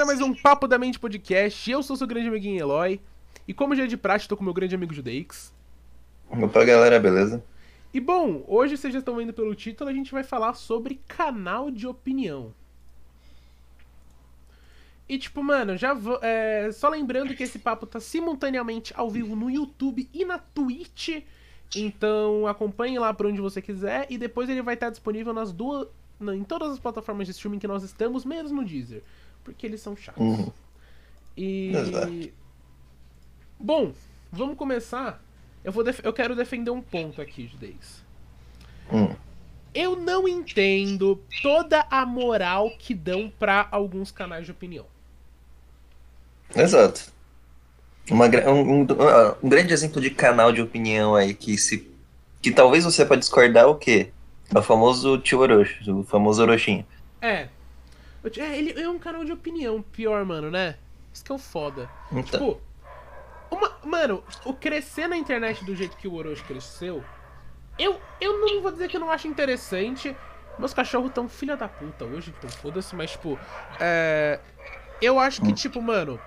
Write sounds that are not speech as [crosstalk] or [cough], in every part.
a mais um Papo da Mente Podcast. Eu sou seu grande amiguinho Eloy. E como já é de praxe, tô com meu grande amigo Judeix. Opa, galera, beleza? E bom, hoje vocês já estão vendo pelo título, a gente vai falar sobre canal de opinião. E tipo, mano, já vou, é, só lembrando que esse papo tá simultaneamente ao vivo no YouTube e na Twitch. Então acompanhe lá por onde você quiser e depois ele vai estar disponível nas duas, em todas as plataformas de streaming que nós estamos, menos no Deezer, porque eles são chatos. Uhum. E Exato. bom, vamos começar. Eu vou def- eu quero defender um ponto aqui, Judez. Hum. Eu não entendo toda a moral que dão pra alguns canais de opinião. Exato. Uma, um, um- um grande exemplo de canal de opinião aí que se. Que talvez você pode discordar é o quê? É o famoso tio Orochi, o famoso Orochinho. É. É, ele é um canal de opinião, pior, mano, né? Isso que é o foda. Então, Tipo, uma, mano, o crescer na internet do jeito que o Orochi cresceu, eu, eu não vou dizer que eu não acho interessante. Meus cachorros tão filha da puta hoje, então foda-se, mas tipo, é, eu acho que, tipo, mano,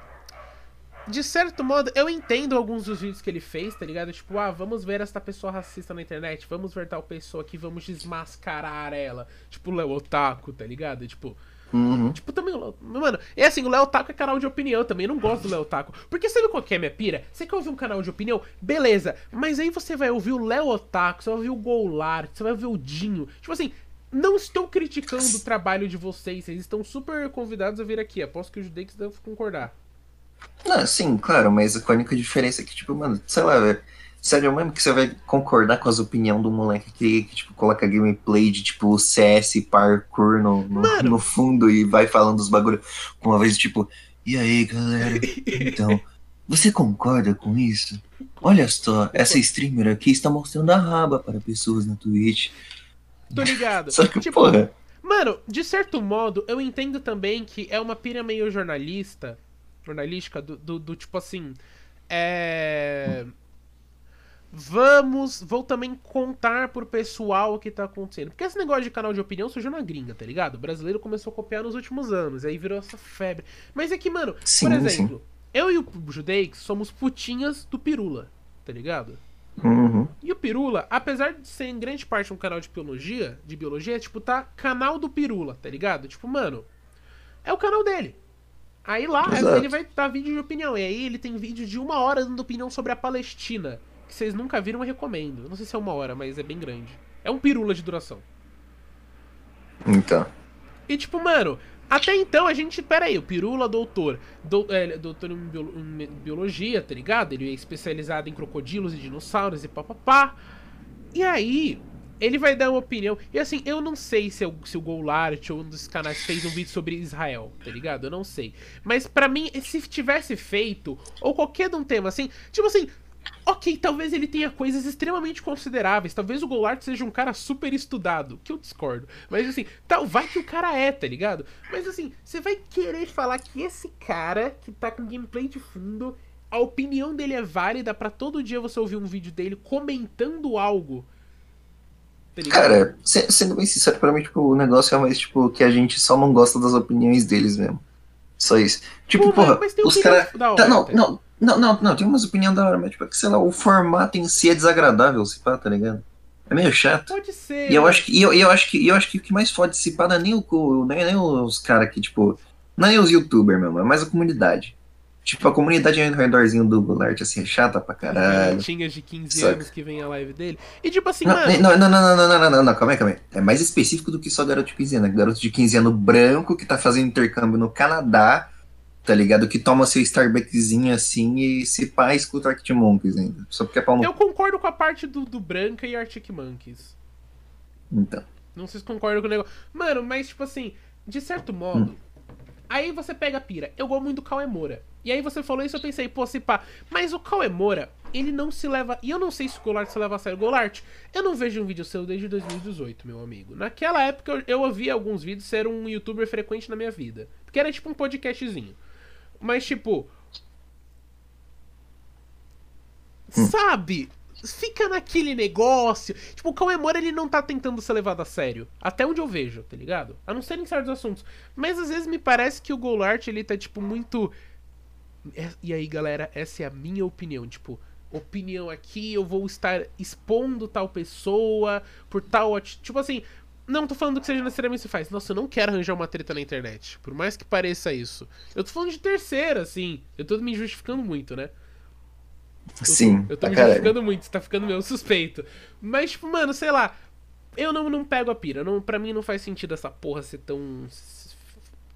de certo modo, eu entendo alguns dos vídeos que ele fez, tá ligado? Tipo, ah, vamos ver esta pessoa racista na internet, vamos ver tal pessoa aqui, vamos desmascarar ela. Tipo, o Léo Otaku, tá ligado? Tipo, uhum. Tipo, também. Mano, é assim, o Léo Taco é canal de opinião também. Eu não gosto do Léo Taco. Porque sabe qual que é a minha pira? Você quer ouvir um canal de opinião? Beleza. Mas aí você vai ouvir o Léo Otaku, você vai ouvir o Golart, você vai ouvir o Dinho. Tipo assim, não estou criticando o trabalho de vocês. Vocês estão super convidados a vir aqui. Aposto que o Judex deve concordar. Não, sim, claro, mas a única diferença é que, tipo, mano, sei lá, velho. Sério mesmo que você vai concordar com as opiniões do moleque que, que, tipo, coloca gameplay de, tipo, CS, parkour no, no, no fundo e vai falando os bagulho com uma vez, tipo, e aí, galera, então, você concorda com isso? Olha só, essa streamer aqui está mostrando a raba para pessoas na Twitch. Tô ligado. Só que, tipo, porra, Mano, de certo modo, eu entendo também que é uma pira meio jornalista. Jornalística, do, do, do tipo assim. É. Vamos. Vou também contar pro pessoal o que tá acontecendo. Porque esse negócio de canal de opinião surgiu na gringa, tá ligado? O brasileiro começou a copiar nos últimos anos. Aí virou essa febre. Mas é que, mano, Sim, por exemplo, eu e o Judeix somos putinhas do Pirula, tá ligado? uhum, E o Pirula, apesar de ser em grande parte um canal de biologia, de biologia, tipo, tá canal do Pirula, tá ligado? Tipo, mano, é o canal dele. Aí lá Exato. ele vai dar vídeo de opinião. E aí ele tem vídeo de uma hora dando opinião sobre a Palestina. Que vocês nunca viram, eu recomendo. Não sei se é uma hora, mas é bem grande. É um pirula de duração. então, E tipo, mano, até então a gente. Pera aí, o Pirula, doutor. dou- é, doutor em, em biologia, tá ligado? Ele é especializado em crocodilos e dinossauros e papapá. E aí, ele vai dar uma opinião. E assim, eu não sei se, o se o Golart ou um dos canais fez um vídeo sobre Israel, tá ligado? Eu não sei. Mas pra mim, se tivesse feito, ou qualquer de um tema assim, tipo assim. Ok, talvez ele tenha coisas extremamente consideráveis. Talvez o Golart seja um cara super estudado, que eu discordo. Mas assim, tal, vai que o cara é, tá ligado? Mas assim, você vai querer falar que esse cara que tá com gameplay de fundo, a opinião dele é válida pra todo dia você ouvir um vídeo dele comentando algo. Tá cara, se- sendo bem sincero, pra mim, tipo, o negócio é mais, tipo, que a gente só não gosta das opiniões deles mesmo. Só isso. Tipo, Pô, porra, mas tem os caras. da hora, Tá, não, tá não, não, não, não, tem umas opiniões da hora, mas tipo, é sei lá, o formato em si é desagradável, se pá, tá ligado? É meio chato. Pode ser. E eu acho que, e eu, eu acho que, eu acho que o que mais fode se pá não é nem, o, nem, nem os caras que, tipo. Não é nem os youtubers meu mano, é mais a comunidade. Tipo, a comunidade ao redorzinho do Goulart, assim, é chata pra caralho. Tinhas de 15 só... anos que vem a live dele. E tipo assim, não, mano... Não, não, não, não, não, não, não, não, calma aí, calma aí. É mais específico do que só garoto de 15 anos. Garoto de 15 anos branco que tá fazendo intercâmbio no Canadá tá ligado? Que toma seu Starbuckszinho assim e se pá, escuta Arctic Monkeys ainda. Só porque é pau no... Eu concordo com a parte do, do Branca e Arctic Monkeys. Então. Não sei se concordam com o negócio. Mano, mas tipo assim, de certo modo. Hum. Aí você pega a pira. Eu gosto muito do Cauê Moura. E aí você falou isso, eu pensei, pô, se pá. Mas o Cauê Moura, ele não se leva. E eu não sei se o Golart se leva a sério. Golart, eu não vejo um vídeo seu desde 2018, meu amigo. Naquela época eu, eu ouvia alguns vídeos ser um youtuber frequente na minha vida. Porque era tipo um podcastzinho. Mas tipo. Sabe? fica naquele negócio. Tipo, o Cauê Moura, ele não tá tentando ser levado a sério. Até onde eu vejo, tá ligado? A não ser em certos assuntos. Mas às vezes me parece que o Goulart, ele tá, tipo, muito. É, e aí, galera, essa é a minha opinião. Tipo, opinião aqui, eu vou estar expondo tal pessoa por tal. Tipo assim, não tô falando que seja necessariamente se faz. Nossa, eu não quero arranjar uma treta na internet. Por mais que pareça isso. Eu tô falando de terceira, assim. Eu tô me justificando muito, né? Eu Sim. Tô, eu tô me caralho. justificando muito, você tá ficando meio suspeito. Mas, tipo, mano, sei lá. Eu não, não pego a pira. Não, pra mim não faz sentido essa porra ser tão.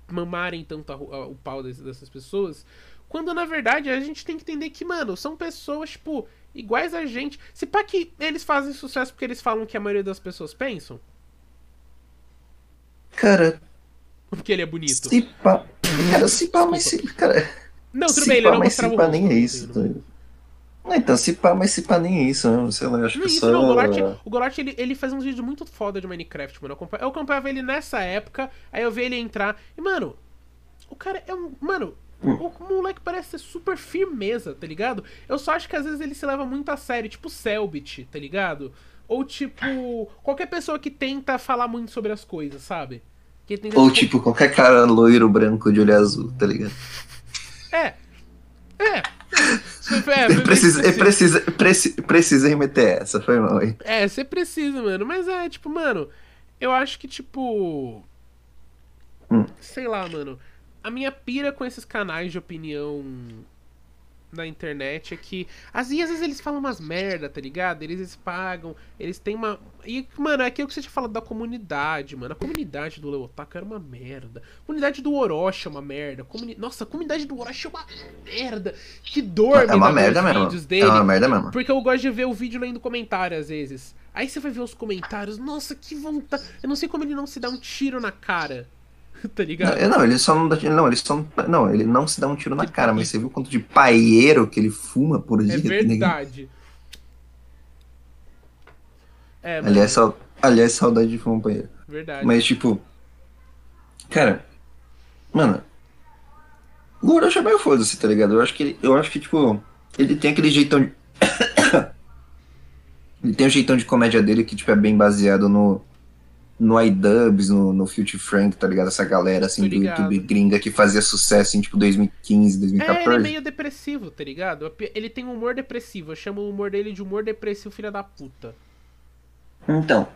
mamarem tanto a, a, o pau dessas pessoas. Quando na verdade a gente tem que entender que, mano, são pessoas, tipo, iguais a gente. Se pá que eles fazem sucesso porque eles falam que a maioria das pessoas pensam. Cara. Porque ele é bonito. Se pá. Cara, se pá, mas se. Cara. Não, tudo bem, ele não mostrava o nem é isso. Tá? Não, então, se pá, mas se pá nem é isso, né? sei lá, acho não, que isso, só... Não, o Golart, o Golart ele, ele faz uns vídeos muito foda de Minecraft, mano. Eu acompanhava ele nessa época, aí eu vi ele entrar, e, mano, o cara é um... Mano, hum. o moleque parece ser super firmeza, tá ligado? Eu só acho que às vezes ele se leva muito a sério, tipo Selbit, tá ligado? Ou tipo, qualquer pessoa que tenta falar muito sobre as coisas, sabe? Ou tipo, qualquer cara loiro branco de olho azul, tá ligado? É. É. É, [laughs] precisa, [laughs] precisa, precisa, precisei meter essa, foi mal aí. É, você precisa, mano. Mas é, tipo, mano, eu acho que, tipo. Hum. Sei lá, mano. A minha pira com esses canais de opinião na internet é que às vezes eles falam umas merda, tá ligado? Eles, eles pagam, eles têm uma. E, mano, é aquilo que você tinha falado da comunidade, mano. A comunidade do Leotaku era uma merda. A comunidade do Orochi é uma merda. Comuni... Nossa, a comunidade do Orochi é uma merda. Que dorme é uma merda mesmo. dele. É uma merda mesmo. Porque eu gosto de ver o vídeo lendo comentário às vezes. Aí você vai ver os comentários, nossa, que vontade. Eu não sei como ele não se dá um tiro na cara. [laughs] tá ligado? Não, não, ele só não dá não, ele só não, ele não se dá um tiro na cara, mas você viu quanto de paieiro que ele fuma por dia? É verdade. É, mas... aliás, sal... aliás, saudade de fumar paieiro. Verdade. Mas tipo, cara, mano, o Orochi é meio foda-se, tá ligado? Eu acho que ele, eu acho que tipo, ele tem aquele jeitão de [coughs] ele tem um jeitão de comédia dele que tipo é bem baseado no no iDubbbz, no, no Future Frank, tá ligado? Essa galera, assim, do YouTube gringa que fazia sucesso em, tipo, 2015, 2014. É, ele é meio depressivo, tá ligado? Ele tem um humor depressivo. Eu chamo o humor dele de humor depressivo, filha da puta. Então.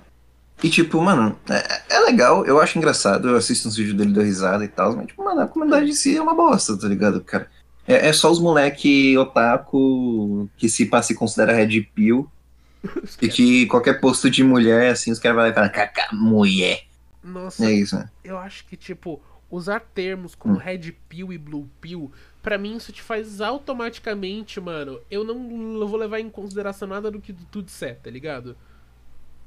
E, tipo, mano, é, é legal, eu acho engraçado, eu assisto uns vídeos dele, dou risada e tal, mas, tipo, mano, a comunidade em si é uma bosta, tá ligado, cara? É, é só os moleque otaku que se, se considera red pill e que qualquer posto de mulher, assim, os caras vão falar, caca, mulher. Nossa, é isso, né? Eu acho que, tipo, usar termos como hum. red pill e blue pill, pra mim isso te faz automaticamente, mano. Eu não vou levar em consideração nada do que tu disser, tá ligado?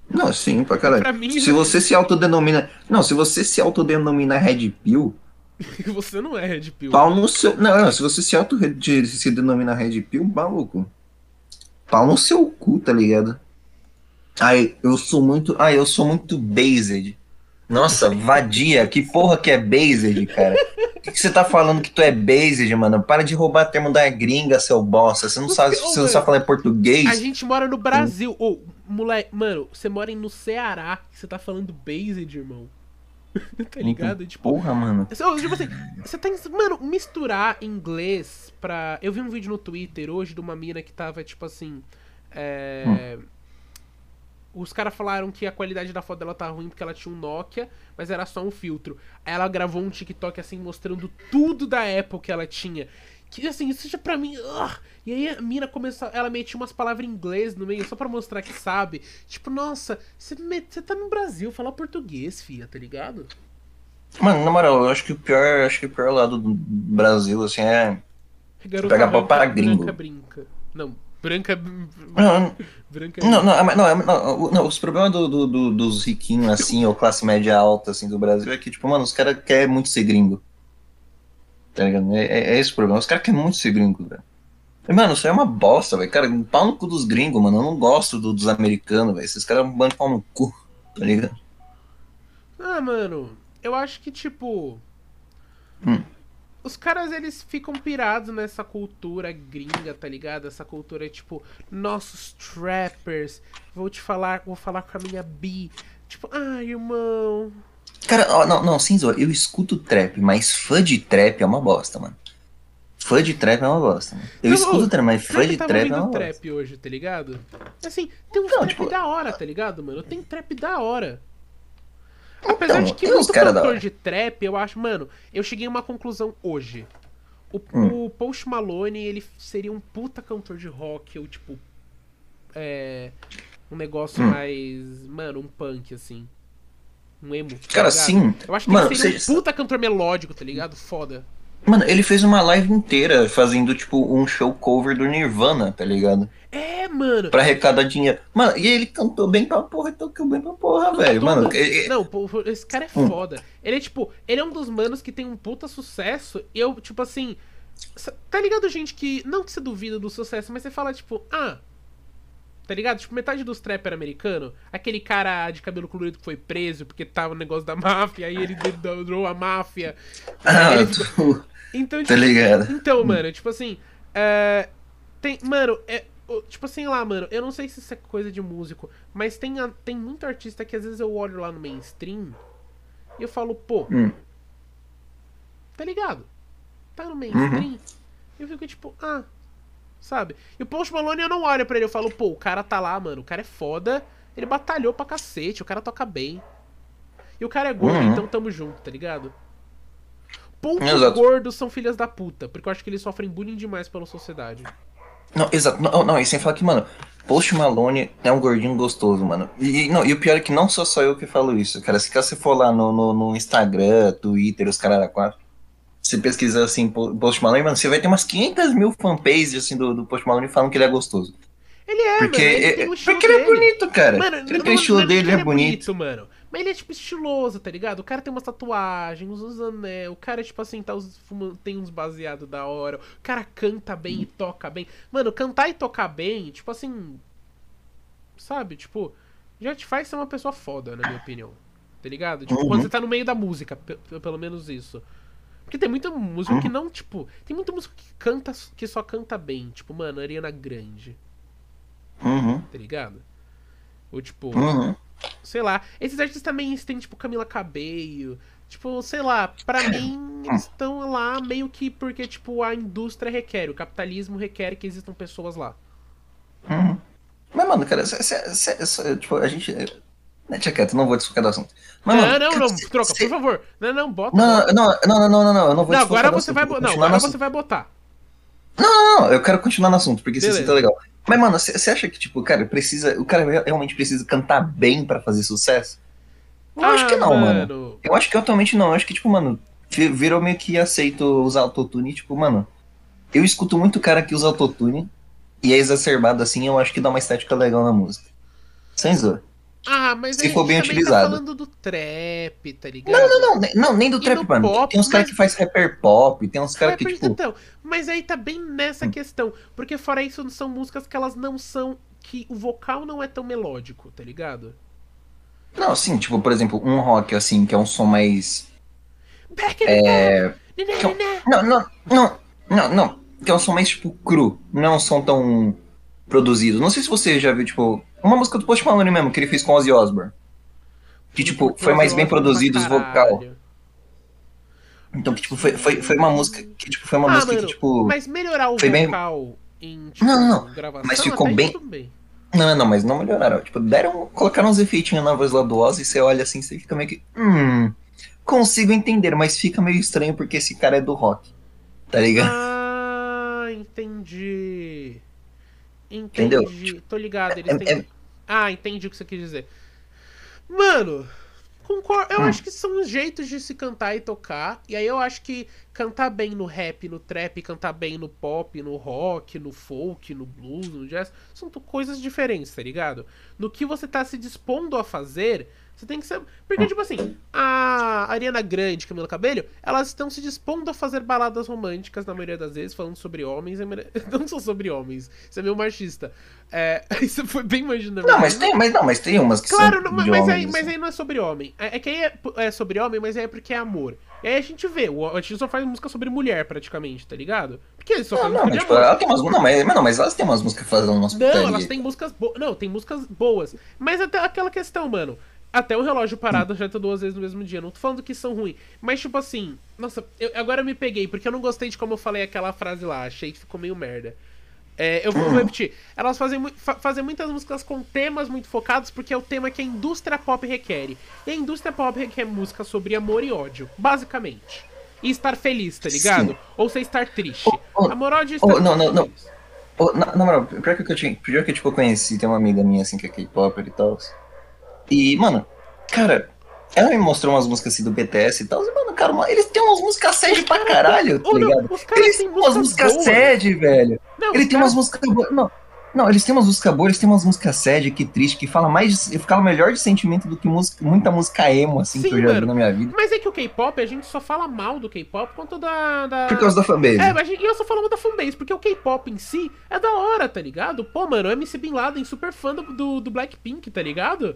Não, sim, pra caralho. Pra mim, se você se autodenomina. Não, se você se autodenomina red pill. [laughs] você não é red pill. Pau no seu. Não, não se você se auto se denomina red pill, maluco pau no seu cu, tá ligado? Ai, eu sou muito. Ai, eu sou muito based. Nossa, vadia, que porra que é based, cara? O que, que, você tá falando que tu é based, mano? Para de roubar termo da gringa, seu bosta. Você não sabe, você não sabe falar português. A gente mora no Brasil. Ô, oh, moleque, mano, você mora no Ceará. Você tá falando based, irmão. [laughs] tá ligado? Tipo, porra, mano. Tipo assim, você tá. Mano, misturar inglês pra. Eu vi um vídeo no Twitter hoje de uma mina que tava, tipo assim. É. Hum. Os caras falaram que a qualidade da foto dela tá ruim porque ela tinha um Nokia, mas era só um filtro. Aí ela gravou um TikTok assim mostrando tudo da Apple que ela tinha. Que assim, isso já pra mim. Uh, e aí a mina começou. Ela metia umas palavras em inglês no meio só pra mostrar que sabe. Tipo, nossa, você, tá no Brasil, fala português, fia, tá ligado? Mano, na moral, eu acho que o pior, acho que o pior lado do Brasil, assim, é. Garota pegar pau para gringo. Branca brinca. Não, branca. Não, branca não, não, não, não, não, os problemas do, do, do, dos riquinhos, assim, ou classe média alta, assim, do Brasil é que, tipo, mano, os caras querem muito ser gringo. Tá ligado? É, é, é esse o problema. Os caras querem muito ser gringo, velho. Mano, isso aí é uma bosta, velho. Cara, pau no cu dos gringos, mano. Eu não gosto do, dos americanos, velho. Esses caras bandam pau no cu, tá ligado? Ah, mano, eu acho que, tipo. Hum. os caras, eles ficam pirados nessa cultura gringa, tá ligado? Essa cultura, tipo, nossos trappers, vou te falar, vou falar com a minha bi. Tipo, ai, irmão. Cara, ó, não, não, Cinzo, eu escuto trap, mas fã de trap é uma bosta, mano. Fã de trap é uma bosta, mano. Eu Não, escuto trap, mas fã de trap é uma bosta. trap hoje, tá ligado? Assim, tem Não, trap tipo- da hora, tá ligado, mano? Tem trap da hora. Apesar Então, de que muito cantor de trap, eu acho, mano, eu cheguei a uma conclusão hoje. O, Hum. o Post Malone, ele seria um puta cantor de rock, ou tipo. É. Um negócio Hum. mais. Mano, um punk, assim. Um emo. tá Cara, ligado? sim. Eu acho que Mano, ele seria você- um puta cantor melódico, tá ligado? Foda. Mano, ele fez uma live inteira fazendo, tipo, um show cover do Nirvana, tá ligado? É, mano. Pra arrecadar dinheiro. Mano, e ele cantou bem pra porra, tocou bem pra porra, velho. Todo Mano, Não, esse cara é Hum. foda. Ele é tipo, ele é um dos manos que tem um puta sucesso. E eu, tipo assim. Tá ligado, gente, que. Não que você duvida do sucesso, mas você fala, tipo, ah. Tá ligado? Tipo, metade dos trapper americano, aquele cara de cabelo colorido que foi preso porque tava no negócio da máfia, aí ele dedurou a máfia. Ah, ele- tu- [laughs] Então, tá tipo, ligado? então, mano, tipo assim. é, tem. Mano, é. Tipo assim, lá, mano, eu não sei se isso é coisa de músico, mas tem, tem muito artista que às vezes eu olho lá no mainstream e eu falo, pô, Hum. tá ligado? Tá no mainstream. E eu fico tipo, ah, sabe? E o Post Malone eu não olho pra ele, eu falo, pô, o cara tá lá, mano, o cara é foda, ele batalhou pra cacete, o cara toca bem. E o cara é gordo, Uhum. então tamo junto, tá ligado? Poucos Exato. gordos são filhas da puta, porque eu acho que eles sofrem bullying demais pela sociedade. Não, exato. Não, não, e sem falar que, mano, Post Malone é um gordinho gostoso, mano. E, não, e o pior é que não sou só eu que falo isso, cara. Se você for lá no, no, no Instagram, Twitter, os caras da quatro, você pesquisar assim, Po- Post Malone, mano, você vai ter umas 500 mil fanpages assim, do, do Post Malone falando que ele é gostoso. Ele é, Porque, mano, ele é- o estilo porque ele é bonito, cara. Mano, ele tem o estilo dele, ele é bonito. mano. Mas ele é, tipo, estiloso, tá ligado? O cara tem umas tatuagens, uns anel. O cara, tipo assim, tá fuma- tem uns baseados da hora. O cara canta bem e toca bem. Mano, cantar e tocar bem, tipo assim. Sabe? Tipo, já te faz ser uma pessoa foda, na minha opinião. Tá ligado? Tipo, Uhum. quando você tá no meio da música, pe- pe- pelo menos isso. Porque tem muita música Uhum. que não, tipo. Tem muita música que canta, que só canta bem. Tipo, mano, Ariana Grande, Uhum, tá ligado? Ou tipo uhum. sei lá. Esses artistas também têm, tipo, Camila Cabello. Tipo, sei lá, pra mim, eles estão lá meio que porque, tipo, a indústria requer, o capitalismo requer que existam pessoas lá. Uhum. Mas, mano, cara, cê- cê- cê- tipo, a gente. Né, Tia quieto, não vou desfocar do assunto. Mas, não, mano, não, não, troca, por favor. Não, não, bota. Não, não, não, não, não, não, não, eu não vou Não, desfocar agora você assunto, vai, não, agora você vai botar. Não, não, eu quero continuar no assunto, porque isso tá legal. Mas, mano, você acha que, tipo, cara, precisa. O cara realmente precisa cantar bem pra fazer sucesso? Eu acho Ah, que não, mano. Eu acho que atualmente não. Eu acho que, tipo, mano, vi- virou meio que aceito usar autotune. Tipo, mano, eu escuto muito cara que usa autotune e é exacerbado assim, eu acho que dá uma estética legal na música. Sem zoar. Ah, mas Se aí for bem também utilizado. tá falando do trap, tá ligado? Não, não, não, não, nem do E trap, no mano. pop, tem uns caras mas- que faz rapper pop, tem uns caras que, tipo. Então, mas aí tá bem nessa questão. Porque fora isso, são músicas que elas não são. Que o vocal não é tão melódico, tá ligado? Não, assim, tipo, por exemplo, um rock, assim, que é um som mais. Back É. é. Não, não, não, não, não. Que é um som mais, tipo, cru. Não é um som tão produzido. Não sei se você já viu, tipo, uma música do Post Malone mesmo, que ele fez com Ozzy Osbourne. Que, tipo, foi mais bem produzido os vocal. Então, que, tipo, foi, foi, foi uma música que, tipo, foi uma Ah, música mano, que, tipo. Mas melhorar o foi bem- vocal em tipo, Não, não, não. gravação Mas ficou bem- bem. Não, não, mas não melhoraram. Tipo, deram. Colocaram uns efeitinhos na voz lá do Ozzy e você olha assim, você fica meio que. Hum. Consigo entender, mas fica meio estranho porque esse cara é do rock. Tá ligado? Ah, entendi. Entendi. Entendeu? Tô ligado. Eles É- têm... é- Ah, entendi o que você quis dizer. Mano, concordo. Eu Hum. acho que são jeitos de se cantar e tocar. E aí eu acho que cantar bem no rap, no trap, cantar bem no pop, no rock, no folk, no blues, no jazz, são coisas diferentes, tá ligado? No que você tá se dispondo a fazer, você tem que ser. Porque, tipo assim, a Ariana Grande, Camila Cabello, elas estão se dispondo a fazer baladas românticas, na maioria das vezes, falando sobre homens. e [laughs] Não só sobre homens. Isso é meio machista. É, [laughs] Isso foi bem machista. Não, mas tem, mas não, mas tem umas que Claro, são de mas, aí, mas aí não é sobre homem. É, é que aí é, é sobre homem, mas aí é porque é amor. E aí a gente vê, o Otis só faz música sobre mulher, praticamente, tá ligado? Porque ele só Não, faz não, mas, tipo, ela tem umas, não, mas, não, mas elas têm umas músicas fazendo umas Não, elas têm músicas boas. Não, tem músicas boas. Mas até aquela questão, mano. Até o relógio parado já tá duas vezes no mesmo dia. Não tô falando que são ruins. Mas, tipo assim. Nossa, eu- agora eu me peguei, porque eu não gostei de como eu falei aquela frase lá. Achei que ficou meio merda. É, eu vou vou repetir. Elas fazem, fa- fazem muitas músicas com temas muito focados, porque é o tema que a indústria pop requer. E a indústria pop requer música sobre amor e ódio, basicamente. E estar feliz, tá ligado? Sim. Ou você estar triste. Oh, oh, amor, ódio estar oh, não, não, não. Ô, na, na moral, pior que eu tinha. Pior que tipo, eu conheci, tem uma amiga minha assim que é K-Popper e tal. E, mano, cara, ela me mostrou umas músicas assim do BTS e tal. E, mano, cara, uma- eles têm umas músicas sad pra caralho, tá não, ligado? Eles têm umas músicas boas. sad, velho. Não, Ele tem umas músicas boas. Não, não, eles têm umas músicas boas, eles têm umas músicas sad, que triste, que fala mais. de- fala melhor de sentimento do que música, muita música emo, assim, Sim, que eu já mano. vi na minha vida. Mas é que o K-pop, a gente só fala mal do K-pop por conta da. da... Por causa da fanbase. É, mas eu só falamos da fanbase, porque o K-pop em si é da hora, tá ligado? Pô, mano, o MC Bin Laden, super fã do, do, do Blackpink, tá ligado?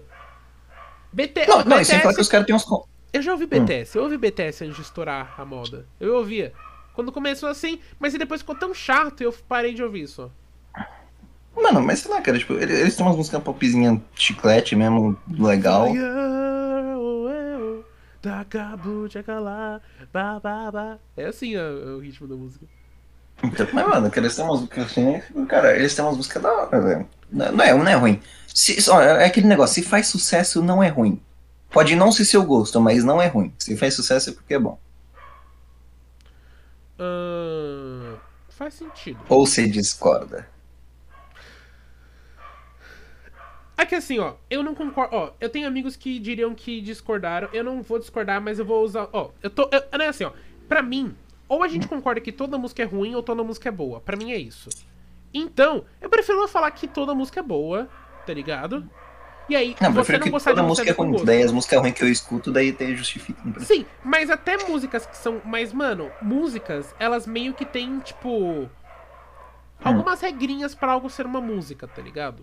BT, não, não, e sem BTS falar que os caras têm uns. Eu já ouvi BTS, eu ouvi BTS antes de estourar a moda. Eu ouvia. Quando começou assim, mas depois ficou tão chato e eu parei de ouvir só. Mano, mas sei lá, cara, tipo, eles, eles têm umas músicas popzinha chiclete mesmo, legal. É assim ó, o ritmo da música. Então, mas, mano, eles têm umas músicas assim, cara, eles têm umas músicas da hora, velho. Não, é, não é ruim. Se, só, é aquele negócio, se faz sucesso, não é ruim. Pode não ser seu gosto, mas não é ruim. Se faz sucesso é porque é bom. Ahn, faz sentido. Ou se discorda. É que assim, ó, eu não concordo. Ó, eu tenho amigos que diriam que discordaram. Eu não vou discordar, mas eu vou usar. Ó, eu tô. Eu, não é assim, ó. Pra mim, ou a gente concorda que toda música é ruim ou toda música é boa. Pra mim é isso. Então, eu prefiro não falar que toda música é boa, tá ligado? E aí, Não, você não que gostar de toda música é ruim. gosto. Daí as músicas ruins que eu escuto, daí até justifica. Sim, mas até músicas que são. Mas, mano, músicas, elas meio que tem, tipo. Algumas regrinhas pra algo ser uma música, tá ligado?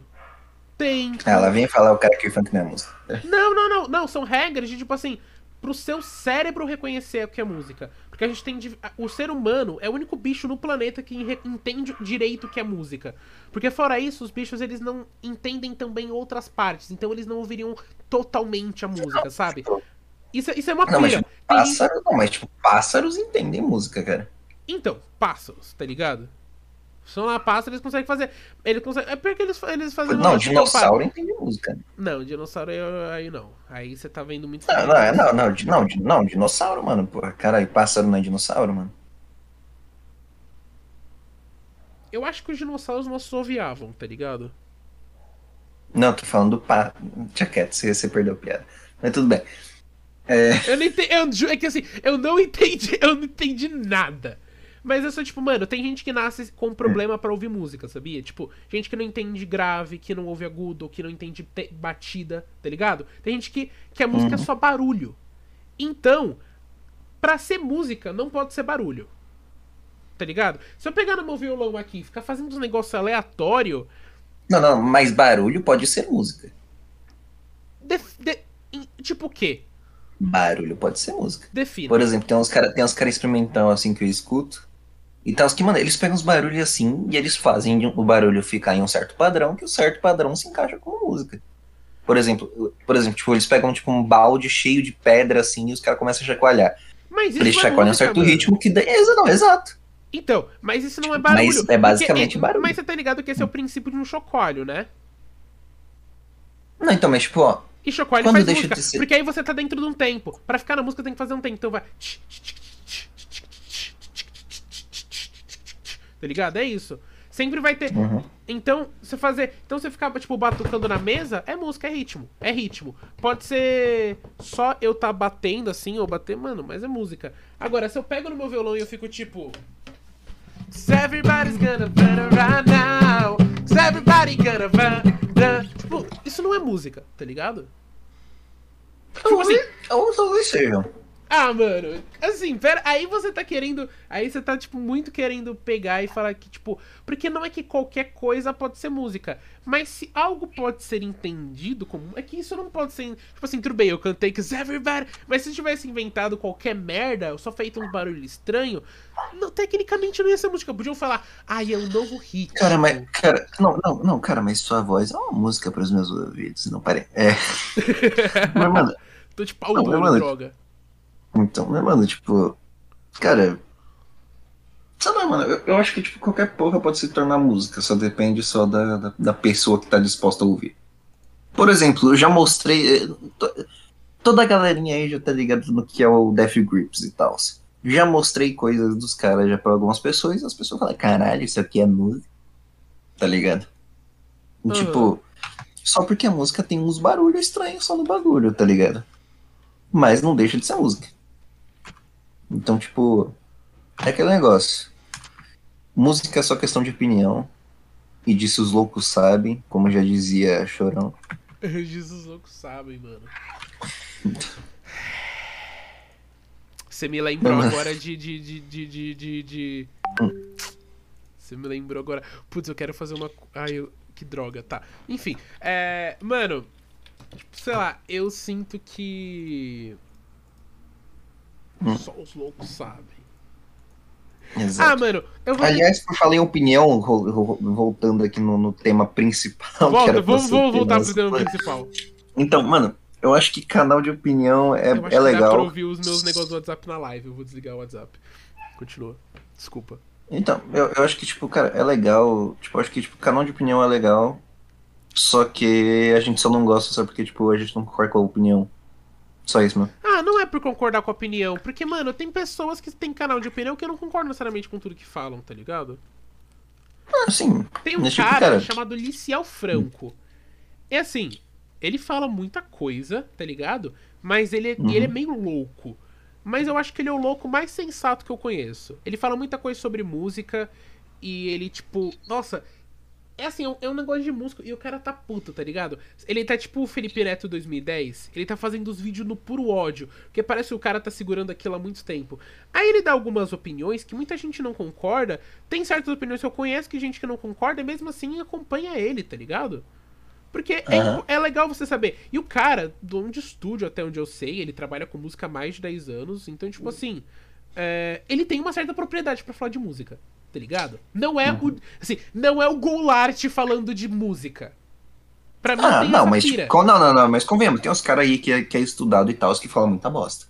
Tem. Ela vem falar o cara que funk não é música. Não, não, não, não. São regras de tipo assim. Pro seu cérebro reconhecer o que é música. Porque a gente tem. O ser humano é o único bicho no planeta que entende direito o que é música. Porque fora isso, os bichos eles não entendem também outras partes. Então eles não ouviriam totalmente a música, sabe? Isso, é- isso é uma Não, mas tipo, gente- pássaros, não, mas tipo, pássaros entendem música, cara. Então, pássaros, tá ligado? São lá pássaros, eles conseguem fazer. Eles conseguem. É porque eles, eles fazem. Não, uma- dinossauro entende música. Não, dinossauro aí, não. Aí você tá vendo muito. Não, não, é- não, não, não, di- não, dinossauro, mano. Porra, caralho, pássaro não é dinossauro, mano. Eu acho que os dinossauros não assoviavam, tá ligado? Não, tô falando do pá. Tinha quieto, você, você perdeu a piada. Mas tudo bem. Eu não entendi. Eu, é que assim, eu não entendi. Eu não entendi nada. Mas eu sou tipo, mano, tem gente que nasce com problema pra ouvir música, sabia? Tipo, gente que não entende grave, que não ouve agudo, que não entende te- batida, tá ligado? Tem gente que, que a música é só barulho. Então, pra ser música, não pode ser barulho. Tá ligado? Se eu pegar no meu violão aqui e ficar fazendo uns negócios aleatório, Não, não, mas barulho pode ser música. de- em- tipo o quê? Barulho pode ser música. Defina. Por exemplo, tem uns caras cara experimental assim que eu escuto. E tal, que, mano, eles pegam os barulhos assim e eles fazem o barulho ficar em um certo padrão, que o certo padrão se encaixa com a música. Por exemplo, por exemplo, tipo, eles pegam tipo um balde cheio de pedra assim e os caras começam a chacoalhar. Mas isso Eles não é chacoalham um certo mano. ritmo que daí. Não, exato. Então, mas isso não é Mas barulho. é basicamente porque- barulho. Mas você tá ligado que esse é o princípio de um chocólio, né? Não, então, mas tipo, ó. E chocólio Quando faz música. de ser- Porque aí você tá dentro de um tempo. Pra ficar na música tem que fazer um tempo. Então vai. Tá ligado? É isso. Sempre vai ter. Uhum. Então, você fazer. Então você ficar, tipo, batucando na mesa, é música, é ritmo. É ritmo. Pode ser só eu tá batendo assim, ou bater, mano, mas é música. Agora, se eu pego no meu violão e eu fico tipo. "'Cause Everybody's gonna run around now. everybody gonna run, run. Tipo, isso não é música, tá ligado? Tipo assim, Ou talvez sejam. Ah, mano, assim, pera, aí você tá querendo. Aí você tá, tipo, muito querendo pegar e falar que, tipo. Porque não é que qualquer coisa pode ser música. Mas se algo pode ser entendido como. É que isso não pode ser. Tipo assim, tudo bem, eu cantei que everybody. Mas se tivesse inventado qualquer merda, só feito um barulho estranho, não, tecnicamente não ia ser música. Podiam falar, ai, é um novo hit. Cara, mas. Cara, não, não, não, cara, mas sua voz é uma música pros meus ouvidos, não parei. É. [laughs] mas, mano. Tô de pau duro, droga. Então, né, mano, tipo. Cara. Sei lá, mano, eu, eu, acho que tipo, qualquer porra pode se tornar música, só depende só da, da, da pessoa que tá disposta a ouvir. Por exemplo, eu já mostrei. Eh, toda a galerinha aí já tá ligado no que é o Death Grips e tal. Já mostrei coisas dos caras já pra algumas pessoas e as pessoas falam, caralho, isso aqui é música. Tá ligado? Uhum. Tipo, só porque a música tem uns barulhos estranhos só no bagulho, tá ligado? Mas não deixa de ser música. Então, tipo, é aquele negócio. Música é só questão de opinião. E disso os loucos sabem, como já dizia Chorão. [laughs] disso os loucos sabem, mano. Você me lembrou agora de. de, de, de, de, de, de... Você me lembrou agora. Putz, eu quero fazer uma. Ai, eu... que droga, tá. Enfim, é. Mano, sei lá, eu sinto que. Hum. Só os loucos sabem. Exato. Ah, mano, eu vou. Aliás, por falar em opinião, voltando aqui no, no tema principal. [laughs] Volta, vamos, vamos voltar pro tema principal. Então, mano, eu acho que canal de opinião é, eu acho é legal. Dá pra ouvir os meus negócios do WhatsApp na live. Eu vou desligar o WhatsApp. Continua. Desculpa. Então, eu, eu acho que, tipo, cara, é legal. Tipo, eu acho que, tipo, canal de opinião é legal. Só que a gente só não gosta só porque, tipo, a gente não concorda com a opinião. Só isso, mano. Ah, não é por concordar com a opinião. Porque, mano, tem pessoas que têm canal de opinião que eu não concordo necessariamente com tudo que falam, tá ligado? Ah, sim. Tem um cara, tipo, cara, chamado Liciel Franco. É assim, ele fala muita coisa, tá ligado? Mas ele, é, uhum. ele é meio louco. Mas eu acho que ele é o louco mais sensato que eu conheço. Ele fala muita coisa sobre música e ele, tipo, nossa, é assim, é um, negócio de música e o cara tá puto, tá ligado? Ele tá tipo o Felipe Neto 2010. Ele tá fazendo os vídeos no puro ódio. Porque parece que o cara tá segurando aquilo há muito tempo. Aí ele dá algumas opiniões que muita gente não concorda. Tem certas opiniões que eu conheço que gente que não concorda, e mesmo assim acompanha ele, tá ligado? Porque uhum. é, é, legal você saber. E o cara, dono de estúdio, até onde eu sei, ele trabalha com música há mais de 10 anos. Então, tipo assim. É, ele tem uma certa propriedade para falar de música tá ligado? Não é uhum. o. Assim, não é o Goulart falando de música. Pra mim, ah, não, mas tipo, não, não, não, mas convenhamos, tem uns caras aí que é, que é estudado e tal, que falam muita bosta.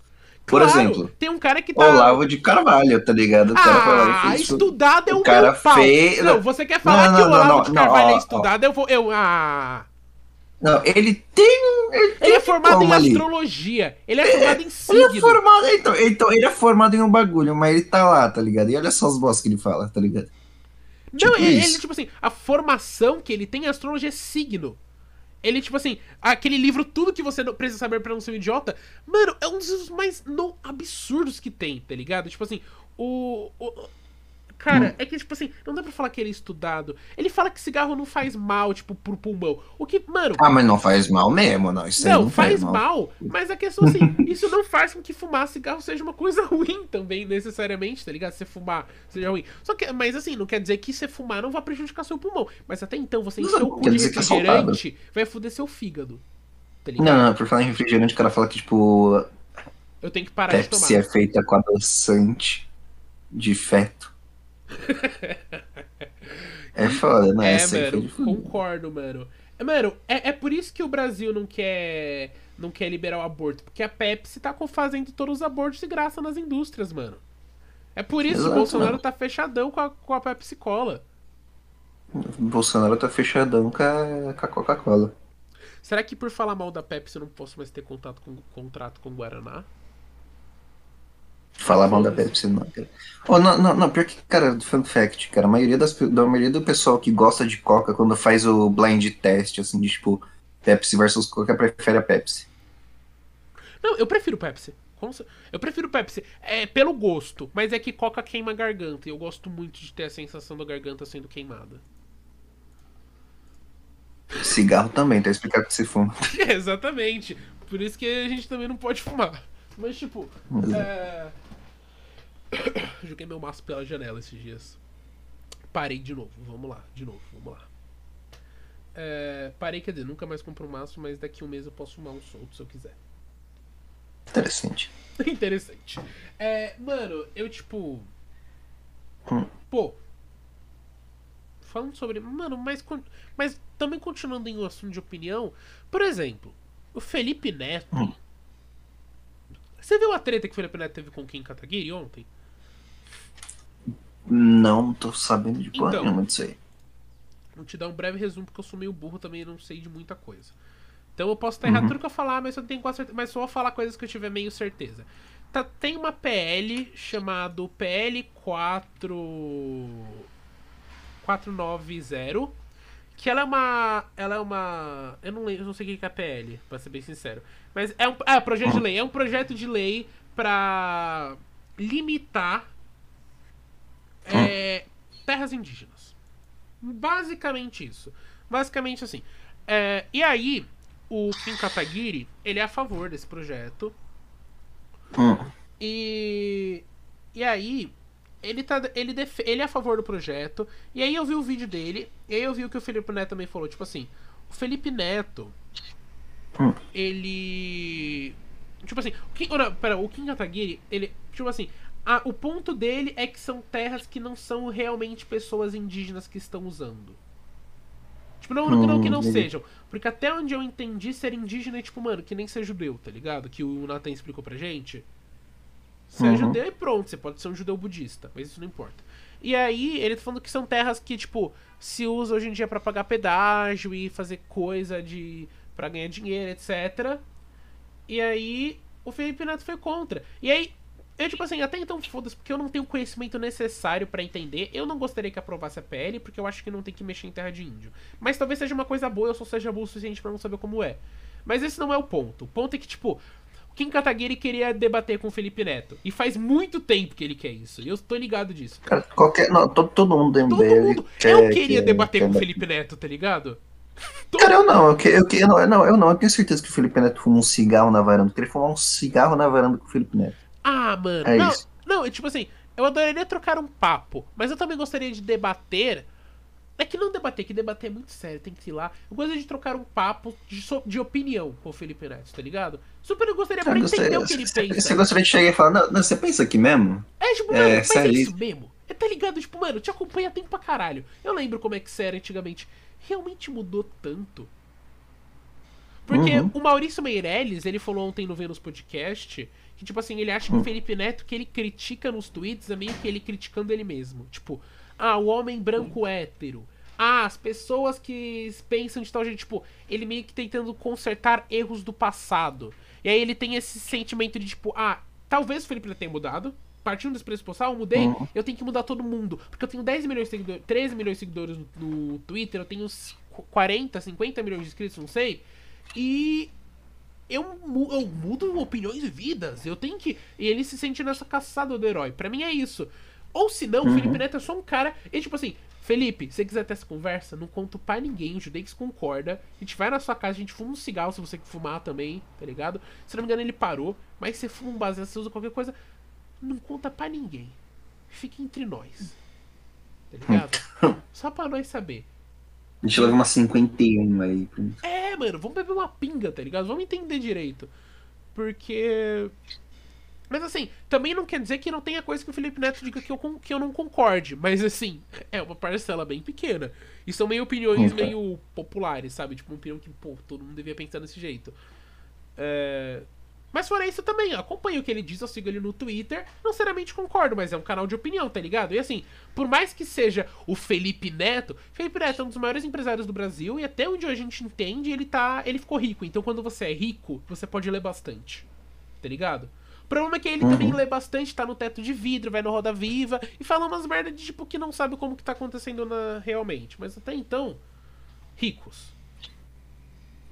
Por claro, exemplo, tem um cara que tá. Olavo de Carvalho, tá ligado? O cara ah, estudado é o, o cara meu pau. Fez... Não, você quer falar não, não, que o Olavo de Carvalho é estudado, ó, eu vou. Eu, ah. Não, ele tem. Ele, tem ele é formado em ali. astrologia. Ele é formado em signo. Ele é formado, então, então, ele é formado em um bagulho, mas ele tá lá, tá ligado? E olha só as bostas que ele fala, tá ligado? Não, tipo ele, ele, tipo assim, a formação que ele tem em astrologia é signo. Ele, tipo assim, aquele livro Tudo que você precisa saber para não ser um idiota, mano, é um dos mais não absurdos que tem, tá ligado? Tipo assim, o, o Cara, hum. é que, tipo assim, não dá pra falar que ele é estudado. Ele fala que cigarro não faz mal, tipo, pro pulmão. O que, mano. Ah, mas não faz mal mesmo, não. Isso não, não faz, mal. mal. Mas a questão, assim, [laughs] isso não faz com que fumar cigarro seja uma coisa [laughs] ruim também, necessariamente, tá ligado? Se fumar seja ruim. Só que, mas assim, não quer dizer que você fumar não vai prejudicar seu pulmão. Mas até então, você encher o cu de é refrigerante é vai foder seu fígado. Tá ligado? Não, não, por falar em refrigerante, o cara fala que, tipo. Eu tenho que parar Pepsi de tomar. é feita com adoçante de feto. [laughs] é foda, né? É, mano, concordo, mano. É, mano, é, é por isso que o Brasil não quer não quer liberar o aborto. Porque a Pepsi tá fazendo todos os abortos de graça nas indústrias, mano. É por isso Exato, que o Bolsonaro mano. tá fechadão com a, com a Pepsi Cola. O Bolsonaro tá fechadão com a, com a Coca-Cola. Será que por falar mal da Pepsi eu não posso mais ter contato com, contrato com o Guaraná? Falar mal da Pepsi não, cara. Oh, não, não, não, pior que, cara, fun fact, cara, a maioria, das, da maioria do pessoal que gosta de Coca, quando faz o blind test, assim, de tipo, Pepsi versus Coca, prefere a Pepsi. Não, eu prefiro Pepsi. Eu prefiro Pepsi. É pelo gosto, mas é que Coca queima a garganta. E eu gosto muito de ter a sensação da garganta sendo queimada. Cigarro também, tá explicado que você fuma. É, [laughs] exatamente. Por isso que a gente também não pode fumar. Mas, tipo, é... [coughs] Joguei meu maço pela janela esses dias. Parei de novo, vamos lá, de novo, vamos lá. É... Parei, quer dizer, nunca mais compro um maço, mas daqui um mês eu posso fumar um solto se eu quiser. Interessante. [laughs] Interessante. É, mano, eu tipo. Hum. Pô. Falando sobre. Mano, mas, mas também continuando em um assunto de opinião. Por exemplo, o Felipe Neto. Hum. Você viu a treta que o Felipe Neto teve com o Kim Kataguiri ontem? Não tô sabendo de porra Então. nenhuma disso aí. Vou te dar um breve resumo, porque eu sou meio burro também e não sei de muita coisa. Então eu posso estar errado Uhum. tudo que eu falar, mas eu tenho quase certeza. Mas só vou falar coisas que eu tiver meio certeza. Tá, tem uma PL chamado PL 4 490, que ela é uma ela é uma eu não lembro, eu não sei o que é a PL, pra ser bem sincero. Mas é um é, projeto de lei, é um projeto de lei pra limitar é, terras indígenas. Basicamente isso. Basicamente assim. É, e aí, o Kim Kataguiri, ele é a favor desse projeto. Hum. E. E aí, ele, tá, ele, def, ele é a favor do projeto. E aí eu vi o vídeo dele. E aí eu vi o que o Felipe Neto também falou. Tipo assim, o Felipe Neto. Hum. Ele. Tipo assim, o Kim, não, pera, o Kim Kataguiri, ele. Tipo assim, o ponto dele é que são terras que não são realmente pessoas indígenas que estão usando. Tipo, não, não, não que não Hum, entendi. sejam. Porque até onde eu entendi, ser indígena é tipo, mano, que nem ser judeu, tá ligado? Que o Nathan explicou pra gente. Você é Uhum. judeu e pronto, você pode ser um judeu budista, mas isso não importa. E aí, ele tá falando que são terras que, tipo, se usa hoje em dia pra pagar pedágio e fazer coisa de. pra ganhar dinheiro, etc. E aí, o Felipe Neto foi contra. E aí, eu, tipo assim, até então foda-se, porque eu não tenho o conhecimento necessário pra entender. Eu não gostaria que aprovasse a PL, porque eu acho que não tem que mexer em terra de índio. Mas talvez seja uma coisa boa, eu só seja burro o suficiente pra não saber como é. Mas esse não é o ponto. O ponto é que, tipo, o Kim Kataguiri queria debater com o Felipe Neto. E faz muito tempo que ele quer isso. E eu tô ligado disso. Cara, qualquer. Não, todo, todo mundo do Todo mundo. quer- eu queria quer- debater com o Felipe Neto, tá ligado? [laughs] Todo Cara, eu não, eu, que, eu, que, eu não, não, eu não, eu tenho certeza que o Felipe Neto fuma um cigarro na varanda. Eu queria fumar um cigarro na varanda com o Felipe Neto. Ah, mano. É não, isso. não, é tipo assim, eu adoraria trocar um papo, mas eu também gostaria de debater. É que não debater, que debater é muito sério, tem que ir lá. Eu gostaria de trocar um papo de, so- de opinião com o Felipe Neto, tá ligado? Super eu gostaria pra Cara, entender você, o que ele você, pensa. você gostaria de chegar e falar, não, não, você pensa aqui mesmo? É, tipo, É, mano, mas é isso mesmo. É, tá ligado? Tipo, mano, eu te acompanho há tempo pra caralho. Eu lembro como é que você era antigamente. Realmente mudou tanto. Porque Uhum. o Maurício Meirelles, ele falou ontem no Vênus Podcast que, tipo assim, ele acha que o Felipe Neto, que ele critica nos tweets, é meio que ele criticando ele mesmo. Tipo, ah, o homem branco hétero. Ah, as pessoas que pensam de tal jeito. Tipo, ele meio que tentando consertar erros do passado. E aí ele tem esse sentimento de, tipo, ah, talvez o Felipe Neto tenha mudado. Partindo desse pressuposto, ah, eu mudei, Uhum. eu tenho que mudar todo mundo. Porque eu tenho 10 milhões de seguidores, 13 milhões de seguidores no, no Twitter, eu tenho uns 40, 50 milhões de inscritos, não sei. E eu, eu mudo opiniões e vidas. Eu tenho que. E ele se sente nessa caçada do herói. Pra mim é isso. Ou se não, o Uhum. Felipe Neto é só um cara. E tipo assim, Felipe, se você quiser ter essa conversa, não conto pra ninguém. O Judex concorda. A gente vai na sua casa, a gente fuma um cigarro se você fumar também, tá ligado? Se não me engano, ele parou. Mas você fuma um baseado, você usa qualquer coisa. Não conta pra ninguém. Fica entre nós. Tá ligado? [laughs] Só pra nós saber. A gente leva uma 51 aí. É, mano, vamos beber uma pinga, tá ligado? Vamos entender direito. Porque. Mas assim, também não quer dizer que não tenha coisa que o Felipe Neto diga que eu, que eu não concorde. Mas assim, é uma parcela bem pequena. E são meio opiniões meio populares, sabe? Tipo, uma opinião que, pô, todo mundo devia pensar desse jeito. É... Mas fora isso também, eu acompanho o que ele diz, eu sigo ele no Twitter. Não seriamente concordo, mas é um canal de opinião, tá ligado? E assim, por mais que seja o Felipe Neto, Felipe Neto é um dos maiores empresários do Brasil e até onde a gente entende, ele tá. ele ficou rico. Então quando você é rico, você pode ler bastante. Tá ligado? O problema é que ele Uhum. também lê bastante, tá no teto de vidro, vai no Roda Viva e fala umas merda de tipo que não sabe como que tá acontecendo na... realmente. Mas até então, ricos.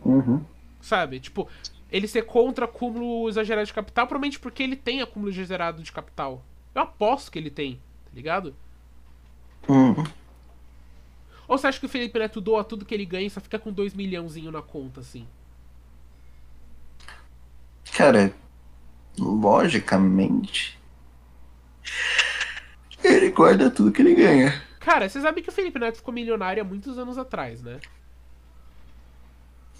Uhum. Sabe? Tipo, ele ser contra acúmulo exagerado de capital, provavelmente porque ele tem acúmulo exagerado de capital. Eu aposto que ele tem, tá ligado? Uhum. Ou você acha que o Felipe Neto doa tudo que ele ganha e só fica com 2 milhãozinho na conta, assim? Cara, logicamente, ele guarda tudo que ele ganha. Cara, você sabe que o Felipe Neto ficou milionário há muitos anos atrás, né?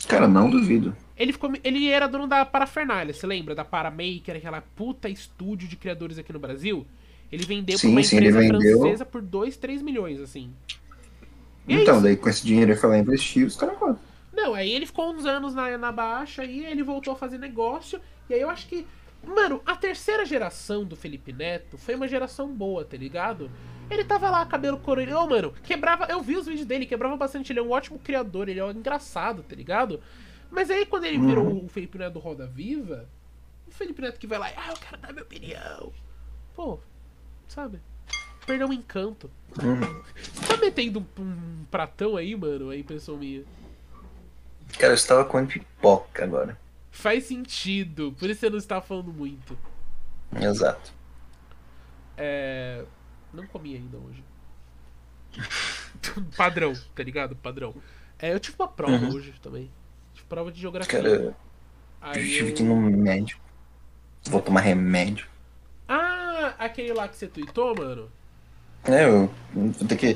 Cara, não duvido. Ele, ficou, ele era dono da Parafernália, você lembra? Da Paramaker, aquela puta estúdio de criadores aqui no Brasil? Ele vendeu Sim, pra uma sim, empresa vendeu. francesa por 2, 3 milhões, assim. E é então, isso. daí com esse dinheiro ele foi lá investir, os caras. Não, aí ele ficou uns anos na, na baixa e ele voltou a fazer negócio. E aí eu acho que. Mano, a terceira geração do Felipe Neto foi uma geração boa, tá ligado? Ele tava lá, cabelo coroinha. Ô, mano, quebrava. Eu vi os vídeos dele, quebrava bastante. Ele é um ótimo criador, ele é um engraçado, tá ligado? Mas aí quando ele virou o Felipe Neto do Roda Viva, o Felipe Neto que vai lá, ah, eu quero dar minha opinião. Pô, sabe? Perdeu o encanto. Você tá metendo um, um pratão aí, mano? É impressão minha. Cara, eu estava comendo pipoca agora. Faz sentido, por isso você não está falando muito. Exato. É. Não comi ainda hoje. [laughs] Padrão, tá ligado? Padrão. É, eu tive uma prova Uhum. hoje também. Tive prova de geografia. Cara, eu Aí tive eu- que ir no médico. Vou tomar remédio. Ah, aquele lá que você tweetou, mano? É, eu vou ter que.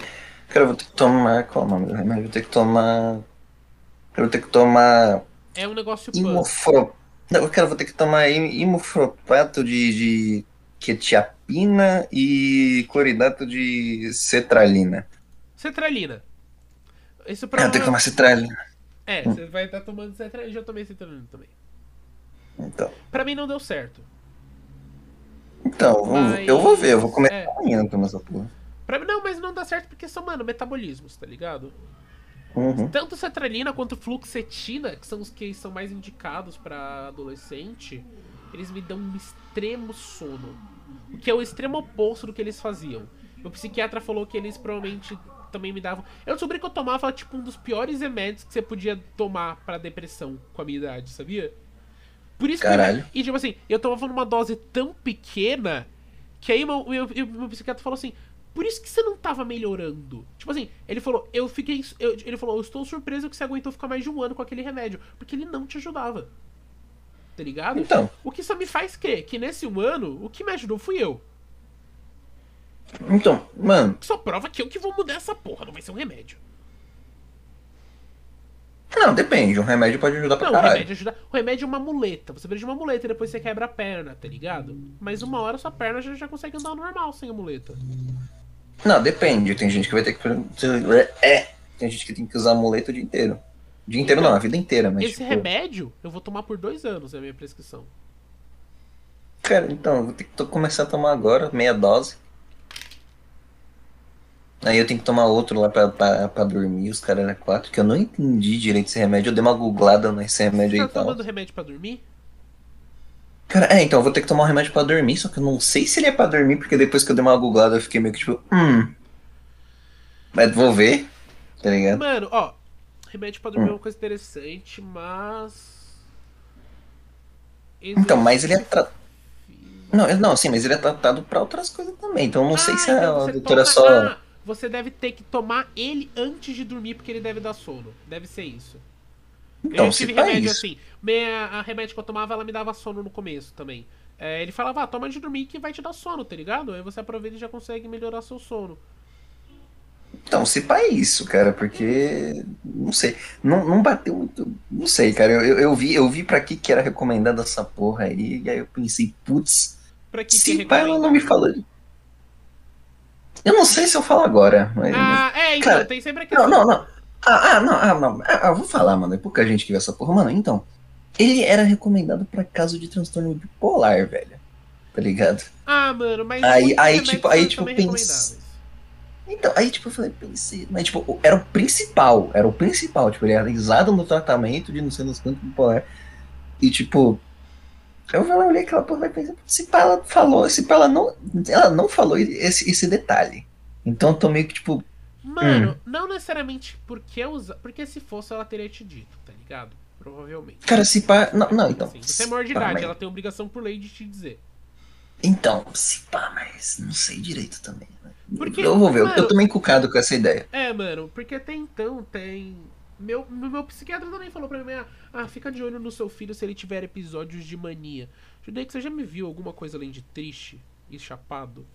Cara, eu vou ter que tomar. Qual é o nome do remédio? Vou ter que tomar. Eu vou ter que tomar. É um negócio. Imofro... Não, cara, eu vou ter que tomar im- imofropato de, de quetiapina e cloridato de cetralina. Cetralina. Esse Ah, eu tenho que prova... tomar cetralina. É, você vai estar tomando cetralina. Já tomei cetralina também. Então, Pra mim não deu certo. então Mas- eu vou ver, eu vou começar é. amanhã a tomar essa porra. Pra mim, não, mas não dá certo porque são, mano, metabolismos, tá ligado? Uhum. Tanto cetralina quanto fluoxetina, que são os que são mais indicados pra adolescente, eles me dão um extremo sono. O que é o extremo oposto do que eles faziam. Meu psiquiatra falou que eles provavelmente também me davam. Eu descobri que eu tomava, tipo, um dos piores remédios que você podia tomar pra depressão com a minha idade, sabia? Por isso Caralho. que. E tipo assim, eu tomava numa dose tão pequena que aí meu, meu- meu psiquiatra falou assim. Por isso que você não tava melhorando. Tipo assim, ele falou, eu fiquei. eu- ele falou, eu estou surpreso que você aguentou ficar mais de um ano com aquele remédio. Porque ele não te ajudava. Tá ligado? Então. O que só me faz crer que nesse um ano, o que me ajudou fui eu. Então, mano, Só prova que eu que vou mudar essa porra, não vai ser um remédio. não, depende. Um remédio pode ajudar pra Não, caralho. remédio ajuda. O remédio é uma muleta. Você precisa de uma muleta e depois você quebra a perna, tá ligado? Mas uma hora sua perna já, já consegue andar normal sem a muleta. Não, depende. Tem gente que vai ter que. É. Tem gente que tem que usar muleta o dia inteiro. O dia inteiro não, a vida inteira, mas. Esse tipo, remédio eu vou tomar por dois anos, é a minha prescrição. Cara, então, eu vou ter que começar a tomar agora, meia dose. Aí eu tenho que tomar outro lá pra, pra, pra dormir, os caras eram quatro, que eu não entendi direito esse remédio. Eu dei uma googlada nesse remédio Você aí tá e tal. tomando remédio pra dormir? Cara, é, então eu vou ter que tomar um remédio pra dormir, só que eu não sei se ele é pra dormir, porque depois que eu dei uma googlada eu fiquei meio que tipo, hum. Mas vou ver, tá ligado? Mano, ó, remédio pra dormir é uma coisa interessante, mas. Então, mas ele é tra... Não, não, sim, mas ele é tratado pra outras coisas também. Então não sei Ah, se a então você doutora toma- só. Ah, você deve ter que tomar ele antes de dormir, porque ele deve dar sono. Deve ser isso. Então, eu se tive tá remédio isso. assim. Minha, a remédio que eu tomava, ela me dava sono no começo também. É, ele falava, ah, toma antes de dormir que vai te dar sono, tá ligado? Aí você aproveita e já consegue melhorar seu sono. Então, se pá é isso, cara, porque. Não sei. Não, não bateu muito. Não sei, cara. Eu, eu, eu vi, eu vi pra que, que era recomendada essa porra aí, e aí eu pensei, putz, Pra que se que pá ela não me falou. Eu não sei se eu falo agora, mas. Ah, é, então, Cara, tem sempre aquele. Não, não, não. Ah, ah, não, ah, não. Ah, eu vou falar, mano. É pouca gente que vê essa porra. Mano, então. Ele era recomendado pra caso de transtorno bipolar, velho. Tá ligado? Ah, mano, mas. Aí- aí, tipo, aí, tipo, pensa-. Então, aí, tipo, eu falei, pensei. Mas, tipo, era o principal. Era o principal. Tipo, ele era usado no tratamento de não sei nos quantos bipolar. E, tipo. Eu falei, olhei aquela porra e pensei, se pá, ela falou, se pá, ela não. Ela não falou esse, esse detalhe. Então eu tô meio que, tipo. Mano, Hum. não necessariamente porque usa. Porque se fosse, ela teria te dito, tá ligado? Provavelmente. Cara, se pá. Não, não então. Assim, você é maior de idade, mas- ela tem obrigação por lei de te dizer. Então, se pá, mas não sei direito também. Porque, eu vou ver, eu- mano- eu tô meio encucado com essa ideia. É, mano, porque até então tem. Meu, meu psiquiatra também falou pra mim, ah, ah, fica de olho no seu filho se ele tiver episódios de mania. Judei que você já me viu alguma coisa além de triste e chapado?